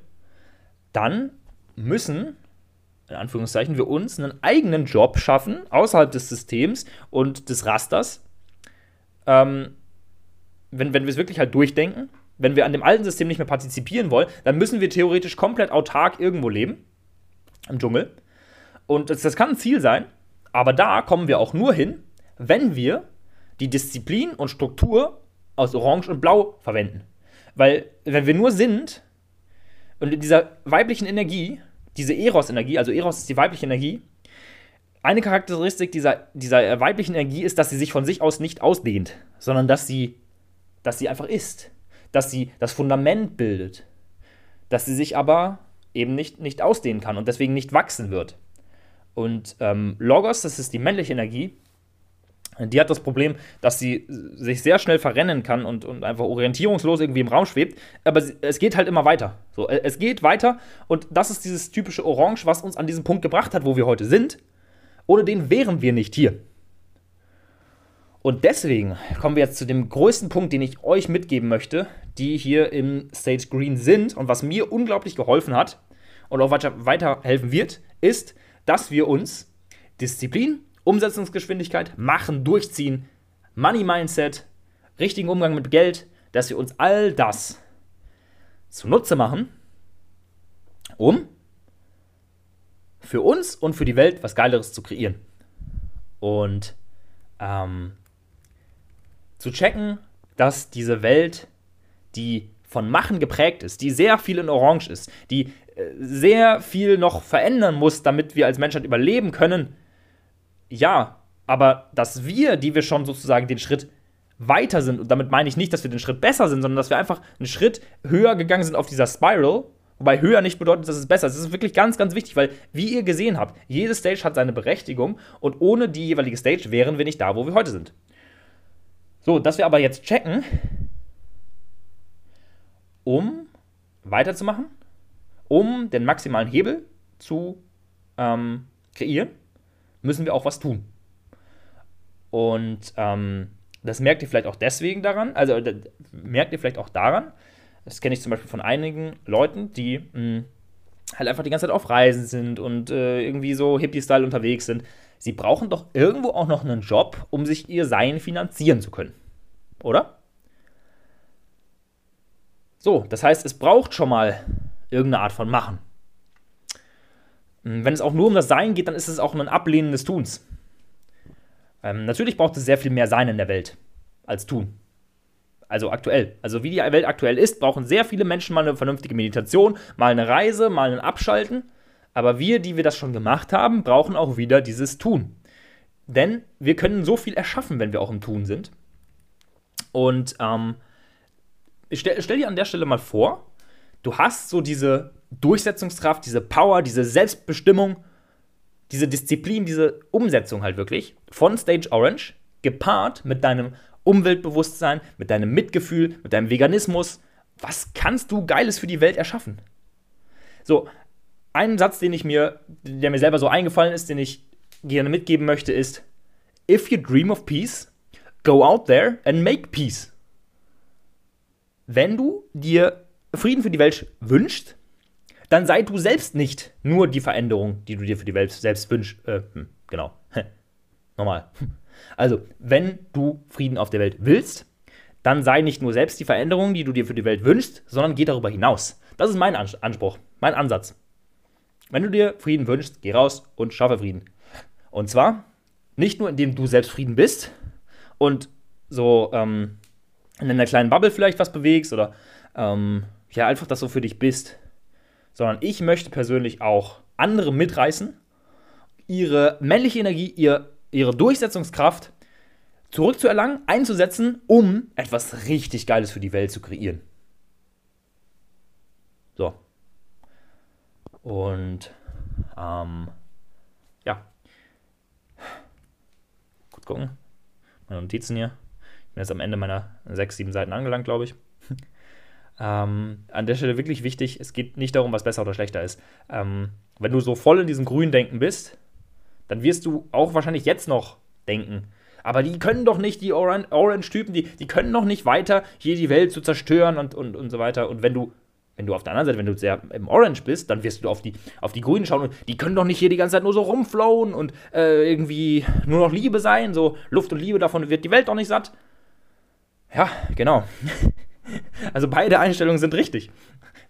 [SPEAKER 1] dann müssen, in Anführungszeichen, wir uns einen eigenen Job schaffen, außerhalb des Systems und des Rasters. Ähm, wenn, wenn wir es wirklich halt durchdenken, wenn wir an dem alten System nicht mehr partizipieren wollen, dann müssen wir theoretisch komplett autark irgendwo leben, im Dschungel. Und das, das kann ein Ziel sein, aber da kommen wir auch nur hin, wenn wir die Disziplin und Struktur aus Orange und Blau verwenden. Weil, wenn wir nur sind und in dieser weiblichen Energie, diese Eros-Energie, also Eros ist die weibliche Energie, eine Charakteristik dieser, dieser weiblichen Energie ist, dass sie sich von sich aus nicht ausdehnt, sondern dass sie, dass sie einfach ist. Dass sie das Fundament bildet. Dass sie sich aber eben nicht, nicht ausdehnen kann und deswegen nicht wachsen wird. Und ähm, Logos, das ist die männliche Energie, die hat das Problem, dass sie sich sehr schnell verrennen kann und, und einfach orientierungslos irgendwie im Raum schwebt. Aber es geht halt immer weiter. So, es geht weiter und das ist dieses typische Orange, was uns an diesen Punkt gebracht hat, wo wir heute sind. Ohne den wären wir nicht hier. Und deswegen kommen wir jetzt zu dem größten Punkt, den ich euch mitgeben möchte, die hier im Stage Green sind und was mir unglaublich geholfen hat und auch weiterhelfen wird, ist, dass wir uns Disziplin Umsetzungsgeschwindigkeit, machen, durchziehen, Money Mindset, richtigen Umgang mit Geld, dass wir uns all das zunutze machen, um für uns und für die Welt was Geileres zu kreieren. Und ähm, zu checken, dass diese Welt, die von Machen geprägt ist, die sehr viel in Orange ist, die äh, sehr viel noch verändern muss, damit wir als Menschheit überleben können, ja, aber dass wir, die wir schon sozusagen den Schritt weiter sind, und damit meine ich nicht, dass wir den Schritt besser sind, sondern dass wir einfach einen Schritt höher gegangen sind auf dieser Spiral, wobei höher nicht bedeutet, dass es besser ist. Das ist wirklich ganz, ganz wichtig, weil, wie ihr gesehen habt, jede Stage hat seine Berechtigung und ohne die jeweilige Stage wären wir nicht da, wo wir heute sind. So, dass wir aber jetzt checken, um weiterzumachen, um den maximalen Hebel zu ähm, kreieren, müssen wir auch was tun. Und ähm, das merkt ihr vielleicht auch deswegen daran, also merkt ihr vielleicht auch daran, das kenne ich zum Beispiel von einigen Leuten, die mh, hm, halt einfach die ganze Zeit auf Reisen sind und äh, irgendwie so Hippie-Style unterwegs sind. Sie brauchen doch irgendwo auch noch einen Job, um sich ihr Sein finanzieren zu können. Oder? So, das heißt, es braucht schon mal irgendeine Art von Machen. Hm, wenn es auch nur um das Sein geht, dann ist es auch ein Ablehnen des Tuns. Ähm, natürlich braucht es sehr viel mehr Sein in der Welt als Tun. Also aktuell. Also wie die Welt aktuell ist, brauchen sehr viele Menschen mal eine vernünftige Meditation, mal eine Reise, mal ein Abschalten. Aber wir, die wir das schon gemacht haben, brauchen auch wieder dieses Tun. Denn wir können so viel erschaffen, wenn wir auch im Tun sind. Und ähm, stell, stell dir an der Stelle mal vor, du hast so diese Durchsetzungskraft, diese Power, diese Selbstbestimmung, diese Disziplin, diese Umsetzung halt wirklich von Stage Orange, gepaart mit deinem Umweltbewusstsein, mit deinem Mitgefühl, mit deinem Veganismus. Was kannst du Geiles für die Welt erschaffen? So, ein Satz, den ich mir, der mir selber so eingefallen ist, den ich gerne mitgeben möchte, ist: If you dream of peace, go out there and make peace. Wenn du dir Frieden für die Welt wünschst, dann sei du selbst nicht nur die Veränderung, die du dir für die Welt selbst wünschst. Äh, hm, genau. Nochmal. Also, wenn du Frieden auf der Welt willst, dann sei nicht nur selbst die Veränderung, die du dir für die Welt wünschst, sondern geh darüber hinaus. Das ist mein Anspruch, mein Ansatz. Wenn du dir Frieden wünschst, geh raus und schaffe Frieden. Und zwar nicht nur, indem du selbst Frieden bist und so ähm, in einer kleinen Bubble vielleicht was bewegst oder ähm, ja, einfach das so für dich bist, sondern ich möchte persönlich auch andere mitreißen, ihre männliche Energie, ihr ihre Durchsetzungskraft zurückzuerlangen, einzusetzen, um etwas richtig Geiles für die Welt zu kreieren. So. Und ähm, ja. Gut gucken. Meine Notizen hier. Ich bin jetzt am Ende meiner sechs, sieben Seiten angelangt, glaube ich. ähm, an der Stelle wirklich wichtig, es geht nicht darum, was besser oder schlechter ist. Ähm, wenn du so voll in diesem grünen Denken bist, dann wirst du auch wahrscheinlich jetzt noch denken. Aber die können doch nicht, die Orange-Typen, die, die können doch nicht weiter hier die Welt zu zerstören und, und, und so weiter. Und wenn du, wenn du auf der anderen Seite, wenn du sehr im Orange bist, dann wirst du auf die, auf die Grünen schauen und die können doch nicht hier die ganze Zeit nur so rumflowen und äh, irgendwie nur noch Liebe sein. So Luft und Liebe, davon wird die Welt doch nicht satt. Ja, genau. also beide Einstellungen sind richtig.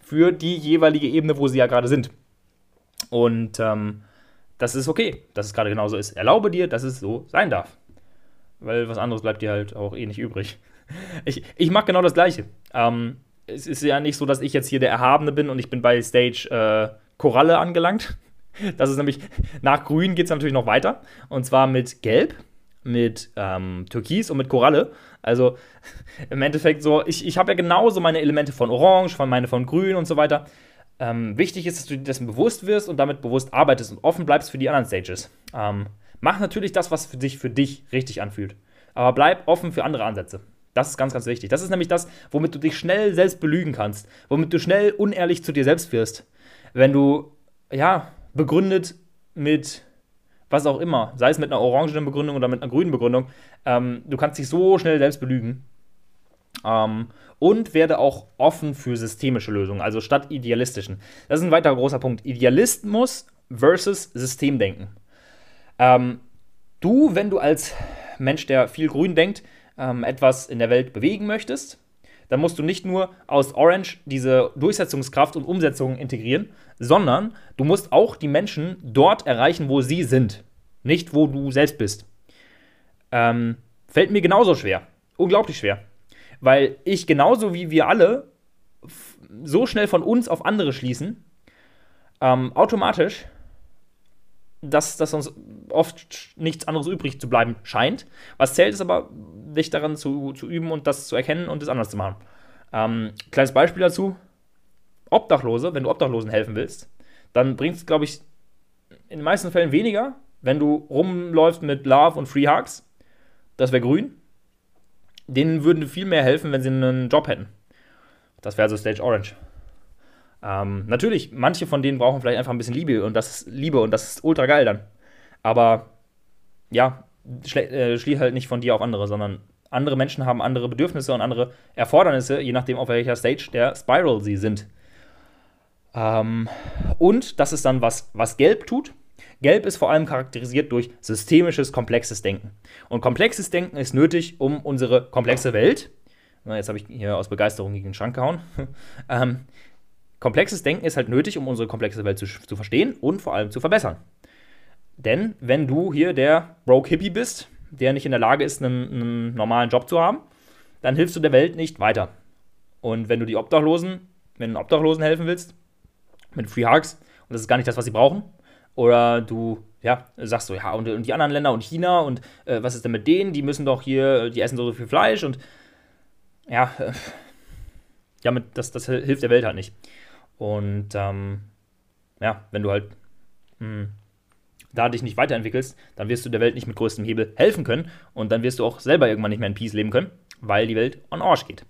[SPEAKER 1] Für die jeweilige Ebene, wo sie ja gerade sind. Und ähm, das ist okay, dass es gerade genauso ist. Erlaube dir, dass es so sein darf. Weil was anderes bleibt dir halt auch eh nicht übrig. Ich, ich mache genau das Gleiche. Ähm, es ist ja nicht so, dass ich jetzt hier der Erhabene bin und ich bin bei Stage äh, Koralle angelangt. Das ist nämlich, nach Grün geht es natürlich noch weiter. Und zwar mit Gelb, mit ähm, Türkis und mit Koralle. Also im Endeffekt so, ich, ich habe ja genauso meine Elemente von Orange, von meine von Grün und so weiter. Ähm, wichtig ist, dass du dir dessen bewusst wirst und damit bewusst arbeitest und offen bleibst für die anderen Stages. Ähm, mach natürlich das, was für dich, für dich richtig anfühlt. Aber bleib offen für andere Ansätze. Das ist ganz, ganz wichtig. Das ist nämlich das, womit du dich schnell selbst belügen kannst, womit du schnell unehrlich zu dir selbst wirst. Wenn du, ja, begründet mit was auch immer, sei es mit einer orangenen Begründung oder mit einer grünen Begründung, ähm, du kannst dich so schnell selbst belügen. Ähm, und werde auch offen für systemische Lösungen, also statt idealistischen. Das ist ein weiterer großer Punkt. Idealismus versus Systemdenken. Ähm, du, wenn du als Mensch, der viel grün denkt, ähm, etwas in der Welt bewegen möchtest, dann musst du nicht nur aus Orange diese Durchsetzungskraft und Umsetzung integrieren, sondern du musst auch die Menschen dort erreichen, wo sie sind, nicht wo du selbst bist. Ähm, fällt mir genauso schwer. Unglaublich schwer weil ich genauso wie wir alle so schnell von uns auf andere schließen, ähm, automatisch dass, dass uns oft nichts anderes übrig zu bleiben scheint. Was zählt, ist aber, dich daran zu, zu üben und das zu erkennen und es anders zu machen. Ähm, kleines Beispiel dazu: Obdachlose, wenn du Obdachlosen helfen willst, dann bringt es, glaube ich, in den meisten Fällen weniger, wenn du rumläufst mit Love und Free Hugs. Das wäre grün. Denen würden viel mehr helfen, wenn sie einen Job hätten. Das wäre also Stage Orange. Ähm, natürlich, manche von denen brauchen vielleicht einfach ein bisschen Liebe und das ist Liebe und das ist ultra geil dann. Aber ja, äh, schließ halt nicht von dir auf andere, sondern andere Menschen haben andere Bedürfnisse und andere Erfordernisse, je nachdem, auf welcher Stage der Spiral sie sind. Ähm, und das ist dann, was, was Gelb tut. Gelb ist vor allem charakterisiert durch systemisches, komplexes Denken. Und komplexes Denken ist nötig, um unsere komplexe Welt, na, jetzt habe ich hier aus Begeisterung gegen den Schrank gehauen, ähm, komplexes Denken ist halt nötig, um unsere komplexe Welt zu, zu verstehen und vor allem zu verbessern. Denn wenn du hier der Broke Hippie bist, der nicht in der Lage ist, einen, einen normalen Job zu haben, dann hilfst du der Welt nicht weiter. Und wenn du die Obdachlosen, wenn du Obdachlosen helfen willst, mit Free Hugs, und das ist gar nicht das, was sie brauchen, oder du ja, sagst so, ja, und, und die anderen Länder und China und äh, was ist denn mit denen? Die müssen doch hier, die essen so viel Fleisch und ja, äh, damit, das, das hilft der Welt halt nicht. Und ähm, ja, wenn du halt mh, hm, da dich nicht weiterentwickelst, dann wirst du der Welt nicht mit größtem Hebel helfen können und dann wirst du auch selber irgendwann nicht mehr in Peace leben können, weil die Welt on Arsch geht.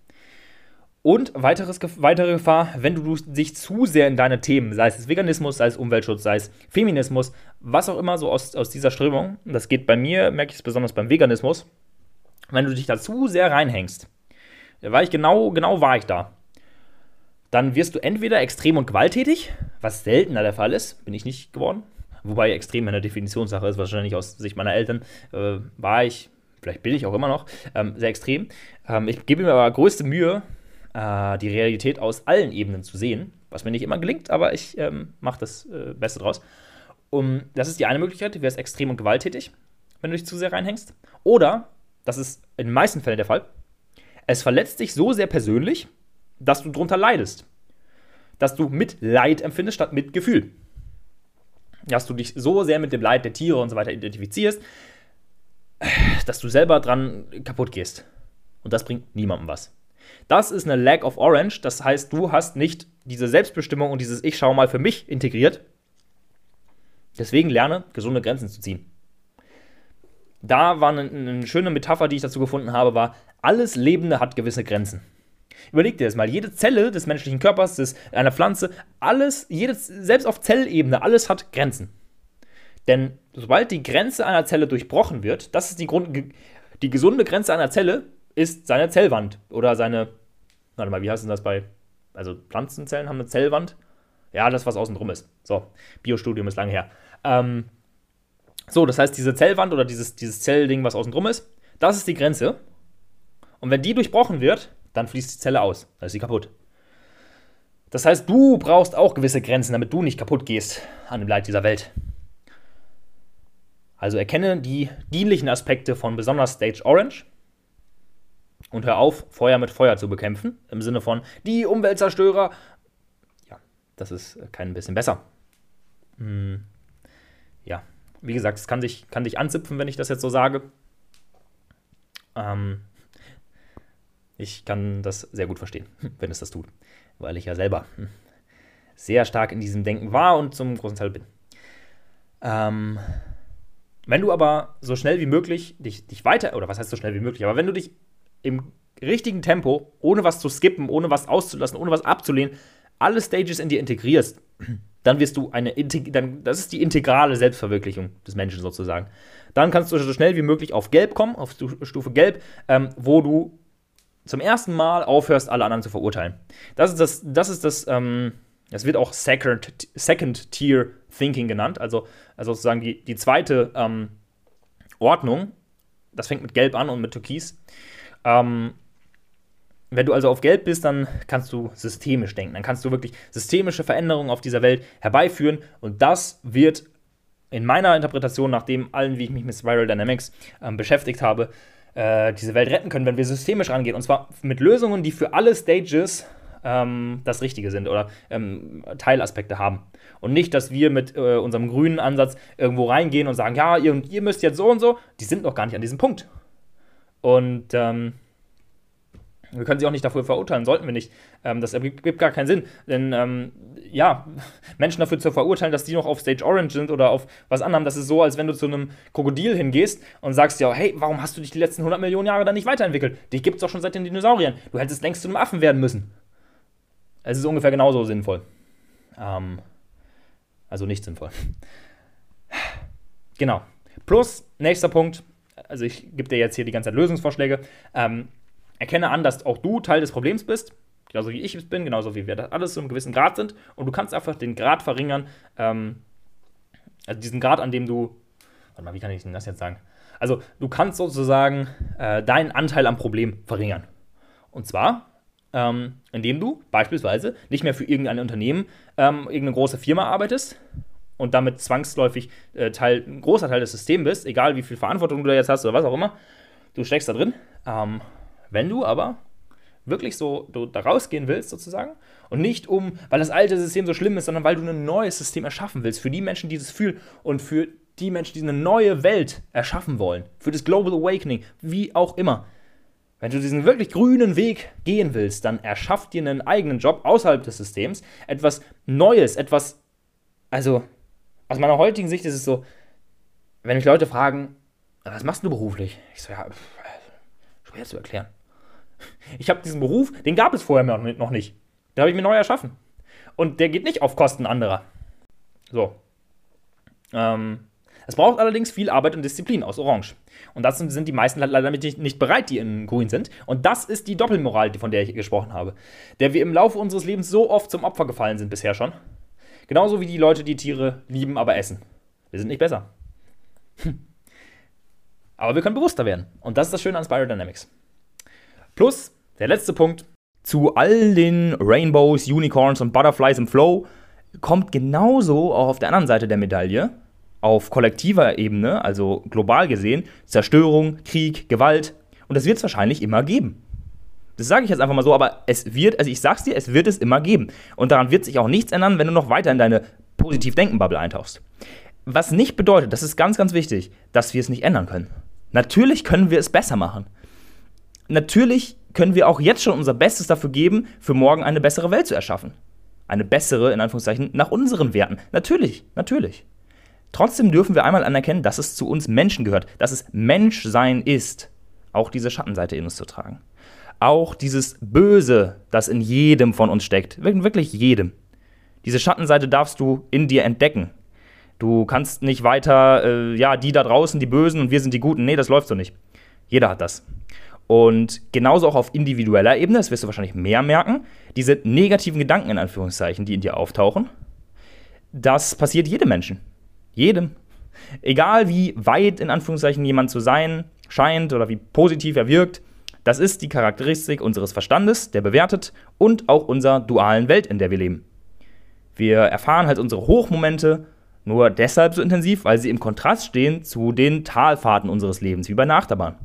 [SPEAKER 1] Und weiteres, weitere Gefahr, wenn du dich zu sehr in deine Themen, sei es Veganismus, sei es Umweltschutz, sei es Feminismus, was auch immer so aus, aus dieser Strömung, das geht bei mir, merke ich es besonders beim Veganismus, wenn du dich da zu sehr reinhängst, da war ich genau, genau war ich da, dann wirst du entweder extrem und gewalttätig, was seltener der Fall ist, bin ich nicht geworden, wobei extrem eine Definitionssache ist, wahrscheinlich aus Sicht meiner Eltern, äh, war ich, vielleicht bin ich auch immer noch, ähm, sehr extrem. Ähm, ich gebe mir aber größte Mühe, äh, die Realität aus allen Ebenen zu sehen, was mir nicht immer gelingt, aber ich ähm, mache das äh, Beste draus. Um, das ist die eine Möglichkeit, du wärst extrem und gewalttätig, wenn du dich zu sehr reinhängst. Oder, das ist in den meisten Fällen der Fall, es verletzt dich so sehr persönlich, dass du drunter leidest. Dass du mit Leid empfindest statt mit Gefühl. Dass du dich so sehr mit dem Leid der Tiere und so weiter identifizierst, dass du selber dran kaputt gehst. Und das bringt niemandem was. Das ist eine Lack of Orange. Das heißt, du hast nicht diese Selbstbestimmung und dieses Ich schaue mal für mich integriert. Deswegen lerne, gesunde Grenzen zu ziehen. Da war eine, eine schöne Metapher, die ich dazu gefunden habe, war, alles Lebende hat gewisse Grenzen. Überleg dir das mal, jede Zelle des menschlichen Körpers, des, einer Pflanze, alles, jedes, selbst auf Zellebene, alles hat Grenzen. Denn sobald die Grenze einer Zelle durchbrochen wird, das ist die, Grund, die gesunde Grenze einer Zelle, ist seine Zellwand oder seine, warte mal, wie heißt denn das bei, also Pflanzenzellen haben eine Zellwand? Ja, das, was außen drum ist. So, Biostudium ist lange her. Ähm, so, das heißt, diese Zellwand oder dieses, dieses Zellding, was außen drum ist, das ist die Grenze. Und wenn die durchbrochen wird, dann fließt die Zelle aus. Dann ist sie kaputt. Das heißt, du brauchst auch gewisse Grenzen, damit du nicht kaputt gehst an dem Leid dieser Welt. Also erkenne die dienlichen Aspekte von besonders Stage Orange und hör auf, Feuer mit Feuer zu bekämpfen. Im Sinne von, die Umweltzerstörer. Ja, das ist kein bisschen besser. Hm. Ja, wie gesagt, es kann dich, kann dich anzipfen, wenn ich das jetzt so sage. Ähm, ich kann das sehr gut verstehen, wenn es das tut, weil ich ja selber hm, sehr stark in diesem Denken war und zum großen Teil bin. Ähm, wenn du aber so schnell wie möglich dich, dich weiter, oder was heißt so schnell wie möglich, aber wenn du dich im richtigen Tempo, ohne was zu skippen, ohne was auszulassen, ohne was abzulehnen, alle Stages in dir integrierst, dann wirst du eine, dann, das ist die integrale Selbstverwirklichung des Menschen sozusagen. Dann kannst du so schnell wie möglich auf Gelb kommen, auf Stufe Gelb, ähm, wo du zum ersten Mal aufhörst, alle anderen zu verurteilen. Das ist das, das ist das, ähm, das wird auch Second, Second Tier Thinking genannt, also, also sozusagen die, die zweite ähm, Ordnung. Das fängt mit Gelb an und mit Türkis. Ähm, wenn du also auf Gelb bist, dann kannst du systemisch denken. Dann kannst du wirklich systemische Veränderungen auf dieser Welt herbeiführen. Und das wird in meiner Interpretation, nach dem allen, wie ich mich mit Spiral Dynamics ähm, beschäftigt habe, äh, diese Welt retten können, wenn wir systemisch rangehen. Und zwar mit Lösungen, die für alle Stages ähm, das Richtige sind oder ähm, Teilaspekte haben. Und nicht, dass wir mit äh, unserem grünen Ansatz irgendwo reingehen und sagen, ja, ihr, ihr müsst jetzt so und so. Die sind noch gar nicht an diesem Punkt. Und ähm, wir können sie auch nicht dafür verurteilen, sollten wir nicht. Ähm, das gibt gar keinen Sinn. Denn ähm, ja, Menschen dafür zu verurteilen, dass die noch auf Stage Orange sind oder auf was anderem, das ist so, als wenn du zu einem Krokodil hingehst und sagst ja, hey, warum hast du dich die letzten 100 Millionen Jahre dann nicht weiterentwickelt? Die gibt es doch schon seit den Dinosauriern. Du hättest längst zu einem Affen werden müssen. Es ist ungefähr genauso sinnvoll. Ähm, also nicht sinnvoll. Genau. Plus, nächster Punkt, also ich gebe dir jetzt hier die ganze Zeit Lösungsvorschläge. Ähm, erkenne an, dass auch du Teil des Problems bist, genauso wie ich es bin, genauso wie wir das alles zu einem gewissen Grad sind. Und du kannst einfach den Grad verringern, ähm, also diesen Grad, an dem du, warte mal, wie kann ich denn das jetzt sagen? Also du kannst sozusagen äh, deinen Anteil am Problem verringern. Und zwar, ähm, indem du beispielsweise nicht mehr für irgendein Unternehmen, ähm, irgendeine große Firma arbeitest und damit zwangsläufig äh, Teil, ein großer Teil des Systems bist, egal wie viel Verantwortung du da jetzt hast oder was auch immer, du steckst da drin. Ähm, wenn du aber wirklich so du da rausgehen willst, sozusagen, und nicht um, weil das alte System so schlimm ist, sondern weil du ein neues System erschaffen willst, für die Menschen, die das fühlen und für die Menschen, die eine neue Welt erschaffen wollen, für das Global Awakening, wie auch immer. Wenn du diesen wirklich grünen Weg gehen willst, dann erschaff dir einen eigenen Job außerhalb des Systems, etwas Neues, etwas, also aus meiner heutigen Sicht ist es so, wenn mich Leute fragen, was machst du beruflich? Ich so, ja, schwer zu erklären. Ich habe diesen Beruf, den gab es vorher noch nicht. Den habe ich mir neu erschaffen. Und der geht nicht auf Kosten anderer. So. Ähm, es braucht allerdings viel Arbeit und Disziplin aus Orange. Und das sind die meisten leider nicht bereit, die in Grün sind. Und das ist die Doppelmoral, von der ich gesprochen habe. Der wir im Laufe unseres Lebens so oft zum Opfer gefallen sind bisher schon. Genauso wie die Leute, die Tiere lieben, aber essen. Wir sind nicht besser. Aber wir können bewusster werden. Und das ist das Schöne an Spiral Dynamics. Plus, der letzte Punkt, zu all den Rainbows, Unicorns und Butterflies im Flow kommt genauso auch auf der anderen Seite der Medaille, auf kollektiver Ebene, also global gesehen, Zerstörung, Krieg, Gewalt. Und das wird es wahrscheinlich immer geben. Das sage ich jetzt einfach mal so, aber es wird, also ich sag's dir, es wird es immer geben. Und daran wird sich auch nichts ändern, wenn du noch weiter in deine Positiv-Denken-Bubble eintauchst. Was nicht bedeutet, das ist ganz, ganz wichtig, dass wir es nicht ändern können. Natürlich können wir es besser machen. Natürlich können wir auch jetzt schon unser Bestes dafür geben, für morgen eine bessere Welt zu erschaffen. Eine bessere, in Anführungszeichen, nach unseren Werten. Natürlich, natürlich. Trotzdem dürfen wir einmal anerkennen, dass es zu uns Menschen gehört, dass es Menschsein ist, auch diese Schattenseite in uns zu tragen. Auch dieses Böse, das in jedem von uns steckt, wirklich jedem. Diese Schattenseite darfst du in dir entdecken. Du kannst nicht weiter, äh, ja, die da draußen, die Bösen und wir sind die Guten. Nee, das läuft so nicht. Jeder hat das. Und genauso auch auf individueller Ebene, das wirst du wahrscheinlich mehr merken, diese negativen Gedanken in Anführungszeichen, die in dir auftauchen, das passiert jedem Menschen. Jedem. Egal wie weit in Anführungszeichen jemand zu sein scheint oder wie positiv er wirkt, das ist die Charakteristik unseres Verstandes, der bewertet, und auch unserer dualen Welt, in der wir leben. Wir erfahren halt unsere Hochmomente nur deshalb so intensiv, weil sie im Kontrast stehen zu den Talfahrten unseres Lebens, wie bei einer Achterbahn.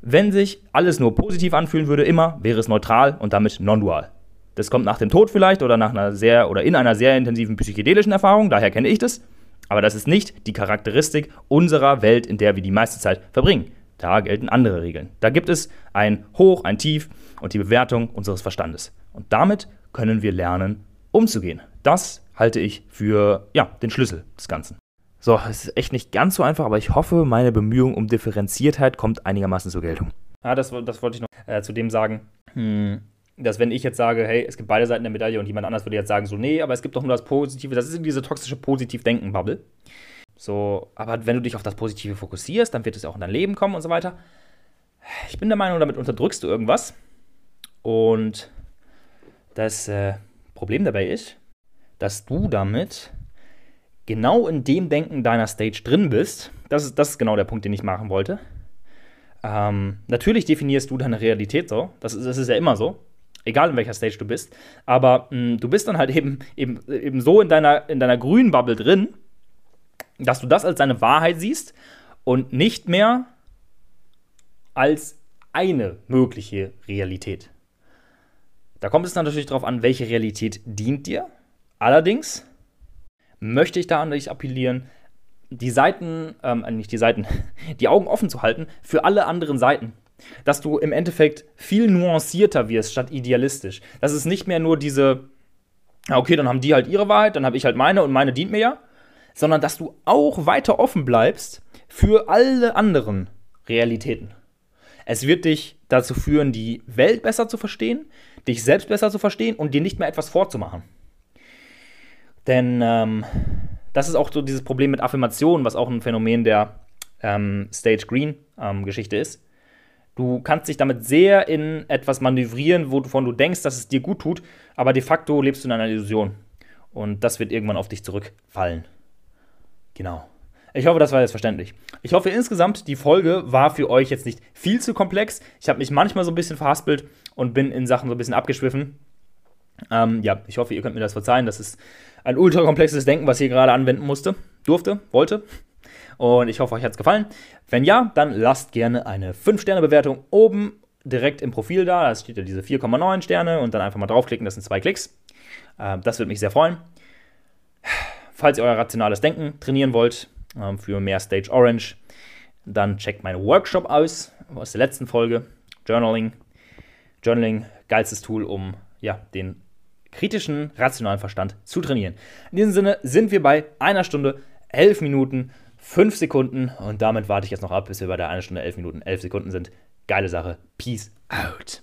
[SPEAKER 1] Wenn sich alles nur positiv anfühlen würde, immer, wäre es neutral und damit non-dual. Das kommt nach dem Tod vielleicht oder nach einer sehr oder in einer sehr intensiven psychedelischen Erfahrung, daher kenne ich das. Aber das ist nicht die Charakteristik unserer Welt, in der wir die meiste Zeit verbringen. Da gelten andere Regeln. Da gibt es ein Hoch, ein Tief und die Bewertung unseres Verstandes. Und damit können wir lernen, umzugehen. Das halte ich für ja, den Schlüssel des Ganzen. So, es ist echt nicht ganz so einfach, aber ich hoffe, meine Bemühung um Differenziertheit kommt einigermaßen zur Geltung. Ja, das, das wollte ich noch äh, zu dem sagen. Hm, dass wenn ich jetzt sage, hey, es gibt beide Seiten der Medaille und jemand anders würde jetzt sagen, so, nee, aber es gibt doch nur das Positive, das ist diese toxische Positiv-Denken-Bubble. So, aber wenn du dich auf das Positive fokussierst, dann wird es auch in dein Leben kommen und so weiter. Ich bin der Meinung, damit unterdrückst du irgendwas. Und das äh, Problem dabei ist, dass du damit genau in dem Denken deiner Stage drin bist. Das ist, das ist genau der Punkt, den ich machen wollte. Ähm, natürlich definierst du deine Realität so. Das ist, das ist ja immer so. Egal in welcher Stage du bist. Aber mh, hm, du bist dann halt eben, eben, eben so in deiner, in deiner grünen Bubble drin, dass du das als deine Wahrheit siehst und nicht mehr als eine mögliche Realität. Da kommt es natürlich darauf an, welche Realität dient dir. Allerdings möchte ich da an dich appellieren, die Seiten, ähm, nicht die Seiten, die Augen offen zu halten für alle anderen Seiten. Dass du im Endeffekt viel nuancierter wirst statt idealistisch. Dass es nicht mehr nur diese, okay, dann haben die halt ihre Wahrheit, dann habe ich halt meine und meine dient mir ja, sondern dass du auch weiter offen bleibst für alle anderen Realitäten. Es wird dich dazu führen, die Welt besser zu verstehen, dich selbst besser zu verstehen und dir nicht mehr etwas vorzumachen. Denn ähm, das ist auch so dieses Problem mit Affirmationen, was auch ein Phänomen der ähm, Stage Green-Geschichte ähm, ist. Du kannst dich damit sehr in etwas manövrieren, wovon du denkst, dass es dir gut tut, aber de facto lebst du in einer Illusion. Und das wird irgendwann auf dich zurückfallen. Genau. Ich hoffe, das war jetzt verständlich. Ich hoffe insgesamt, die Folge war für euch jetzt nicht viel zu komplex. Ich habe mich manchmal so ein bisschen verhaspelt und bin in Sachen so ein bisschen abgeschwiffen. Ähm, ja, ich hoffe, ihr könnt mir das verzeihen. Das ist ein ultra komplexes Denken, was ich hier gerade anwenden musste, durfte, wollte. Und ich hoffe, euch hat es gefallen. Wenn ja, dann lasst gerne eine 5-Sterne-Bewertung oben direkt im Profil da. Da steht ja diese 4,9 Sterne und dann einfach mal draufklicken. Das sind zwei Klicks. Äh, das würde mich sehr freuen. Falls ihr euer rationales Denken trainieren wollt, ähm, für mehr Stage Orange, dann checkt meinen Workshop aus, aus der letzten Folge. Journaling. Journaling, geilstes Tool, um ja, den kritischen, rationalen Verstand zu trainieren. In diesem Sinne sind wir bei einer Stunde, elf Minuten, fünf Sekunden und damit warte ich jetzt noch ab, bis wir bei der einer Stunde, elf Minuten, elf Sekunden sind. Geile Sache. Peace out.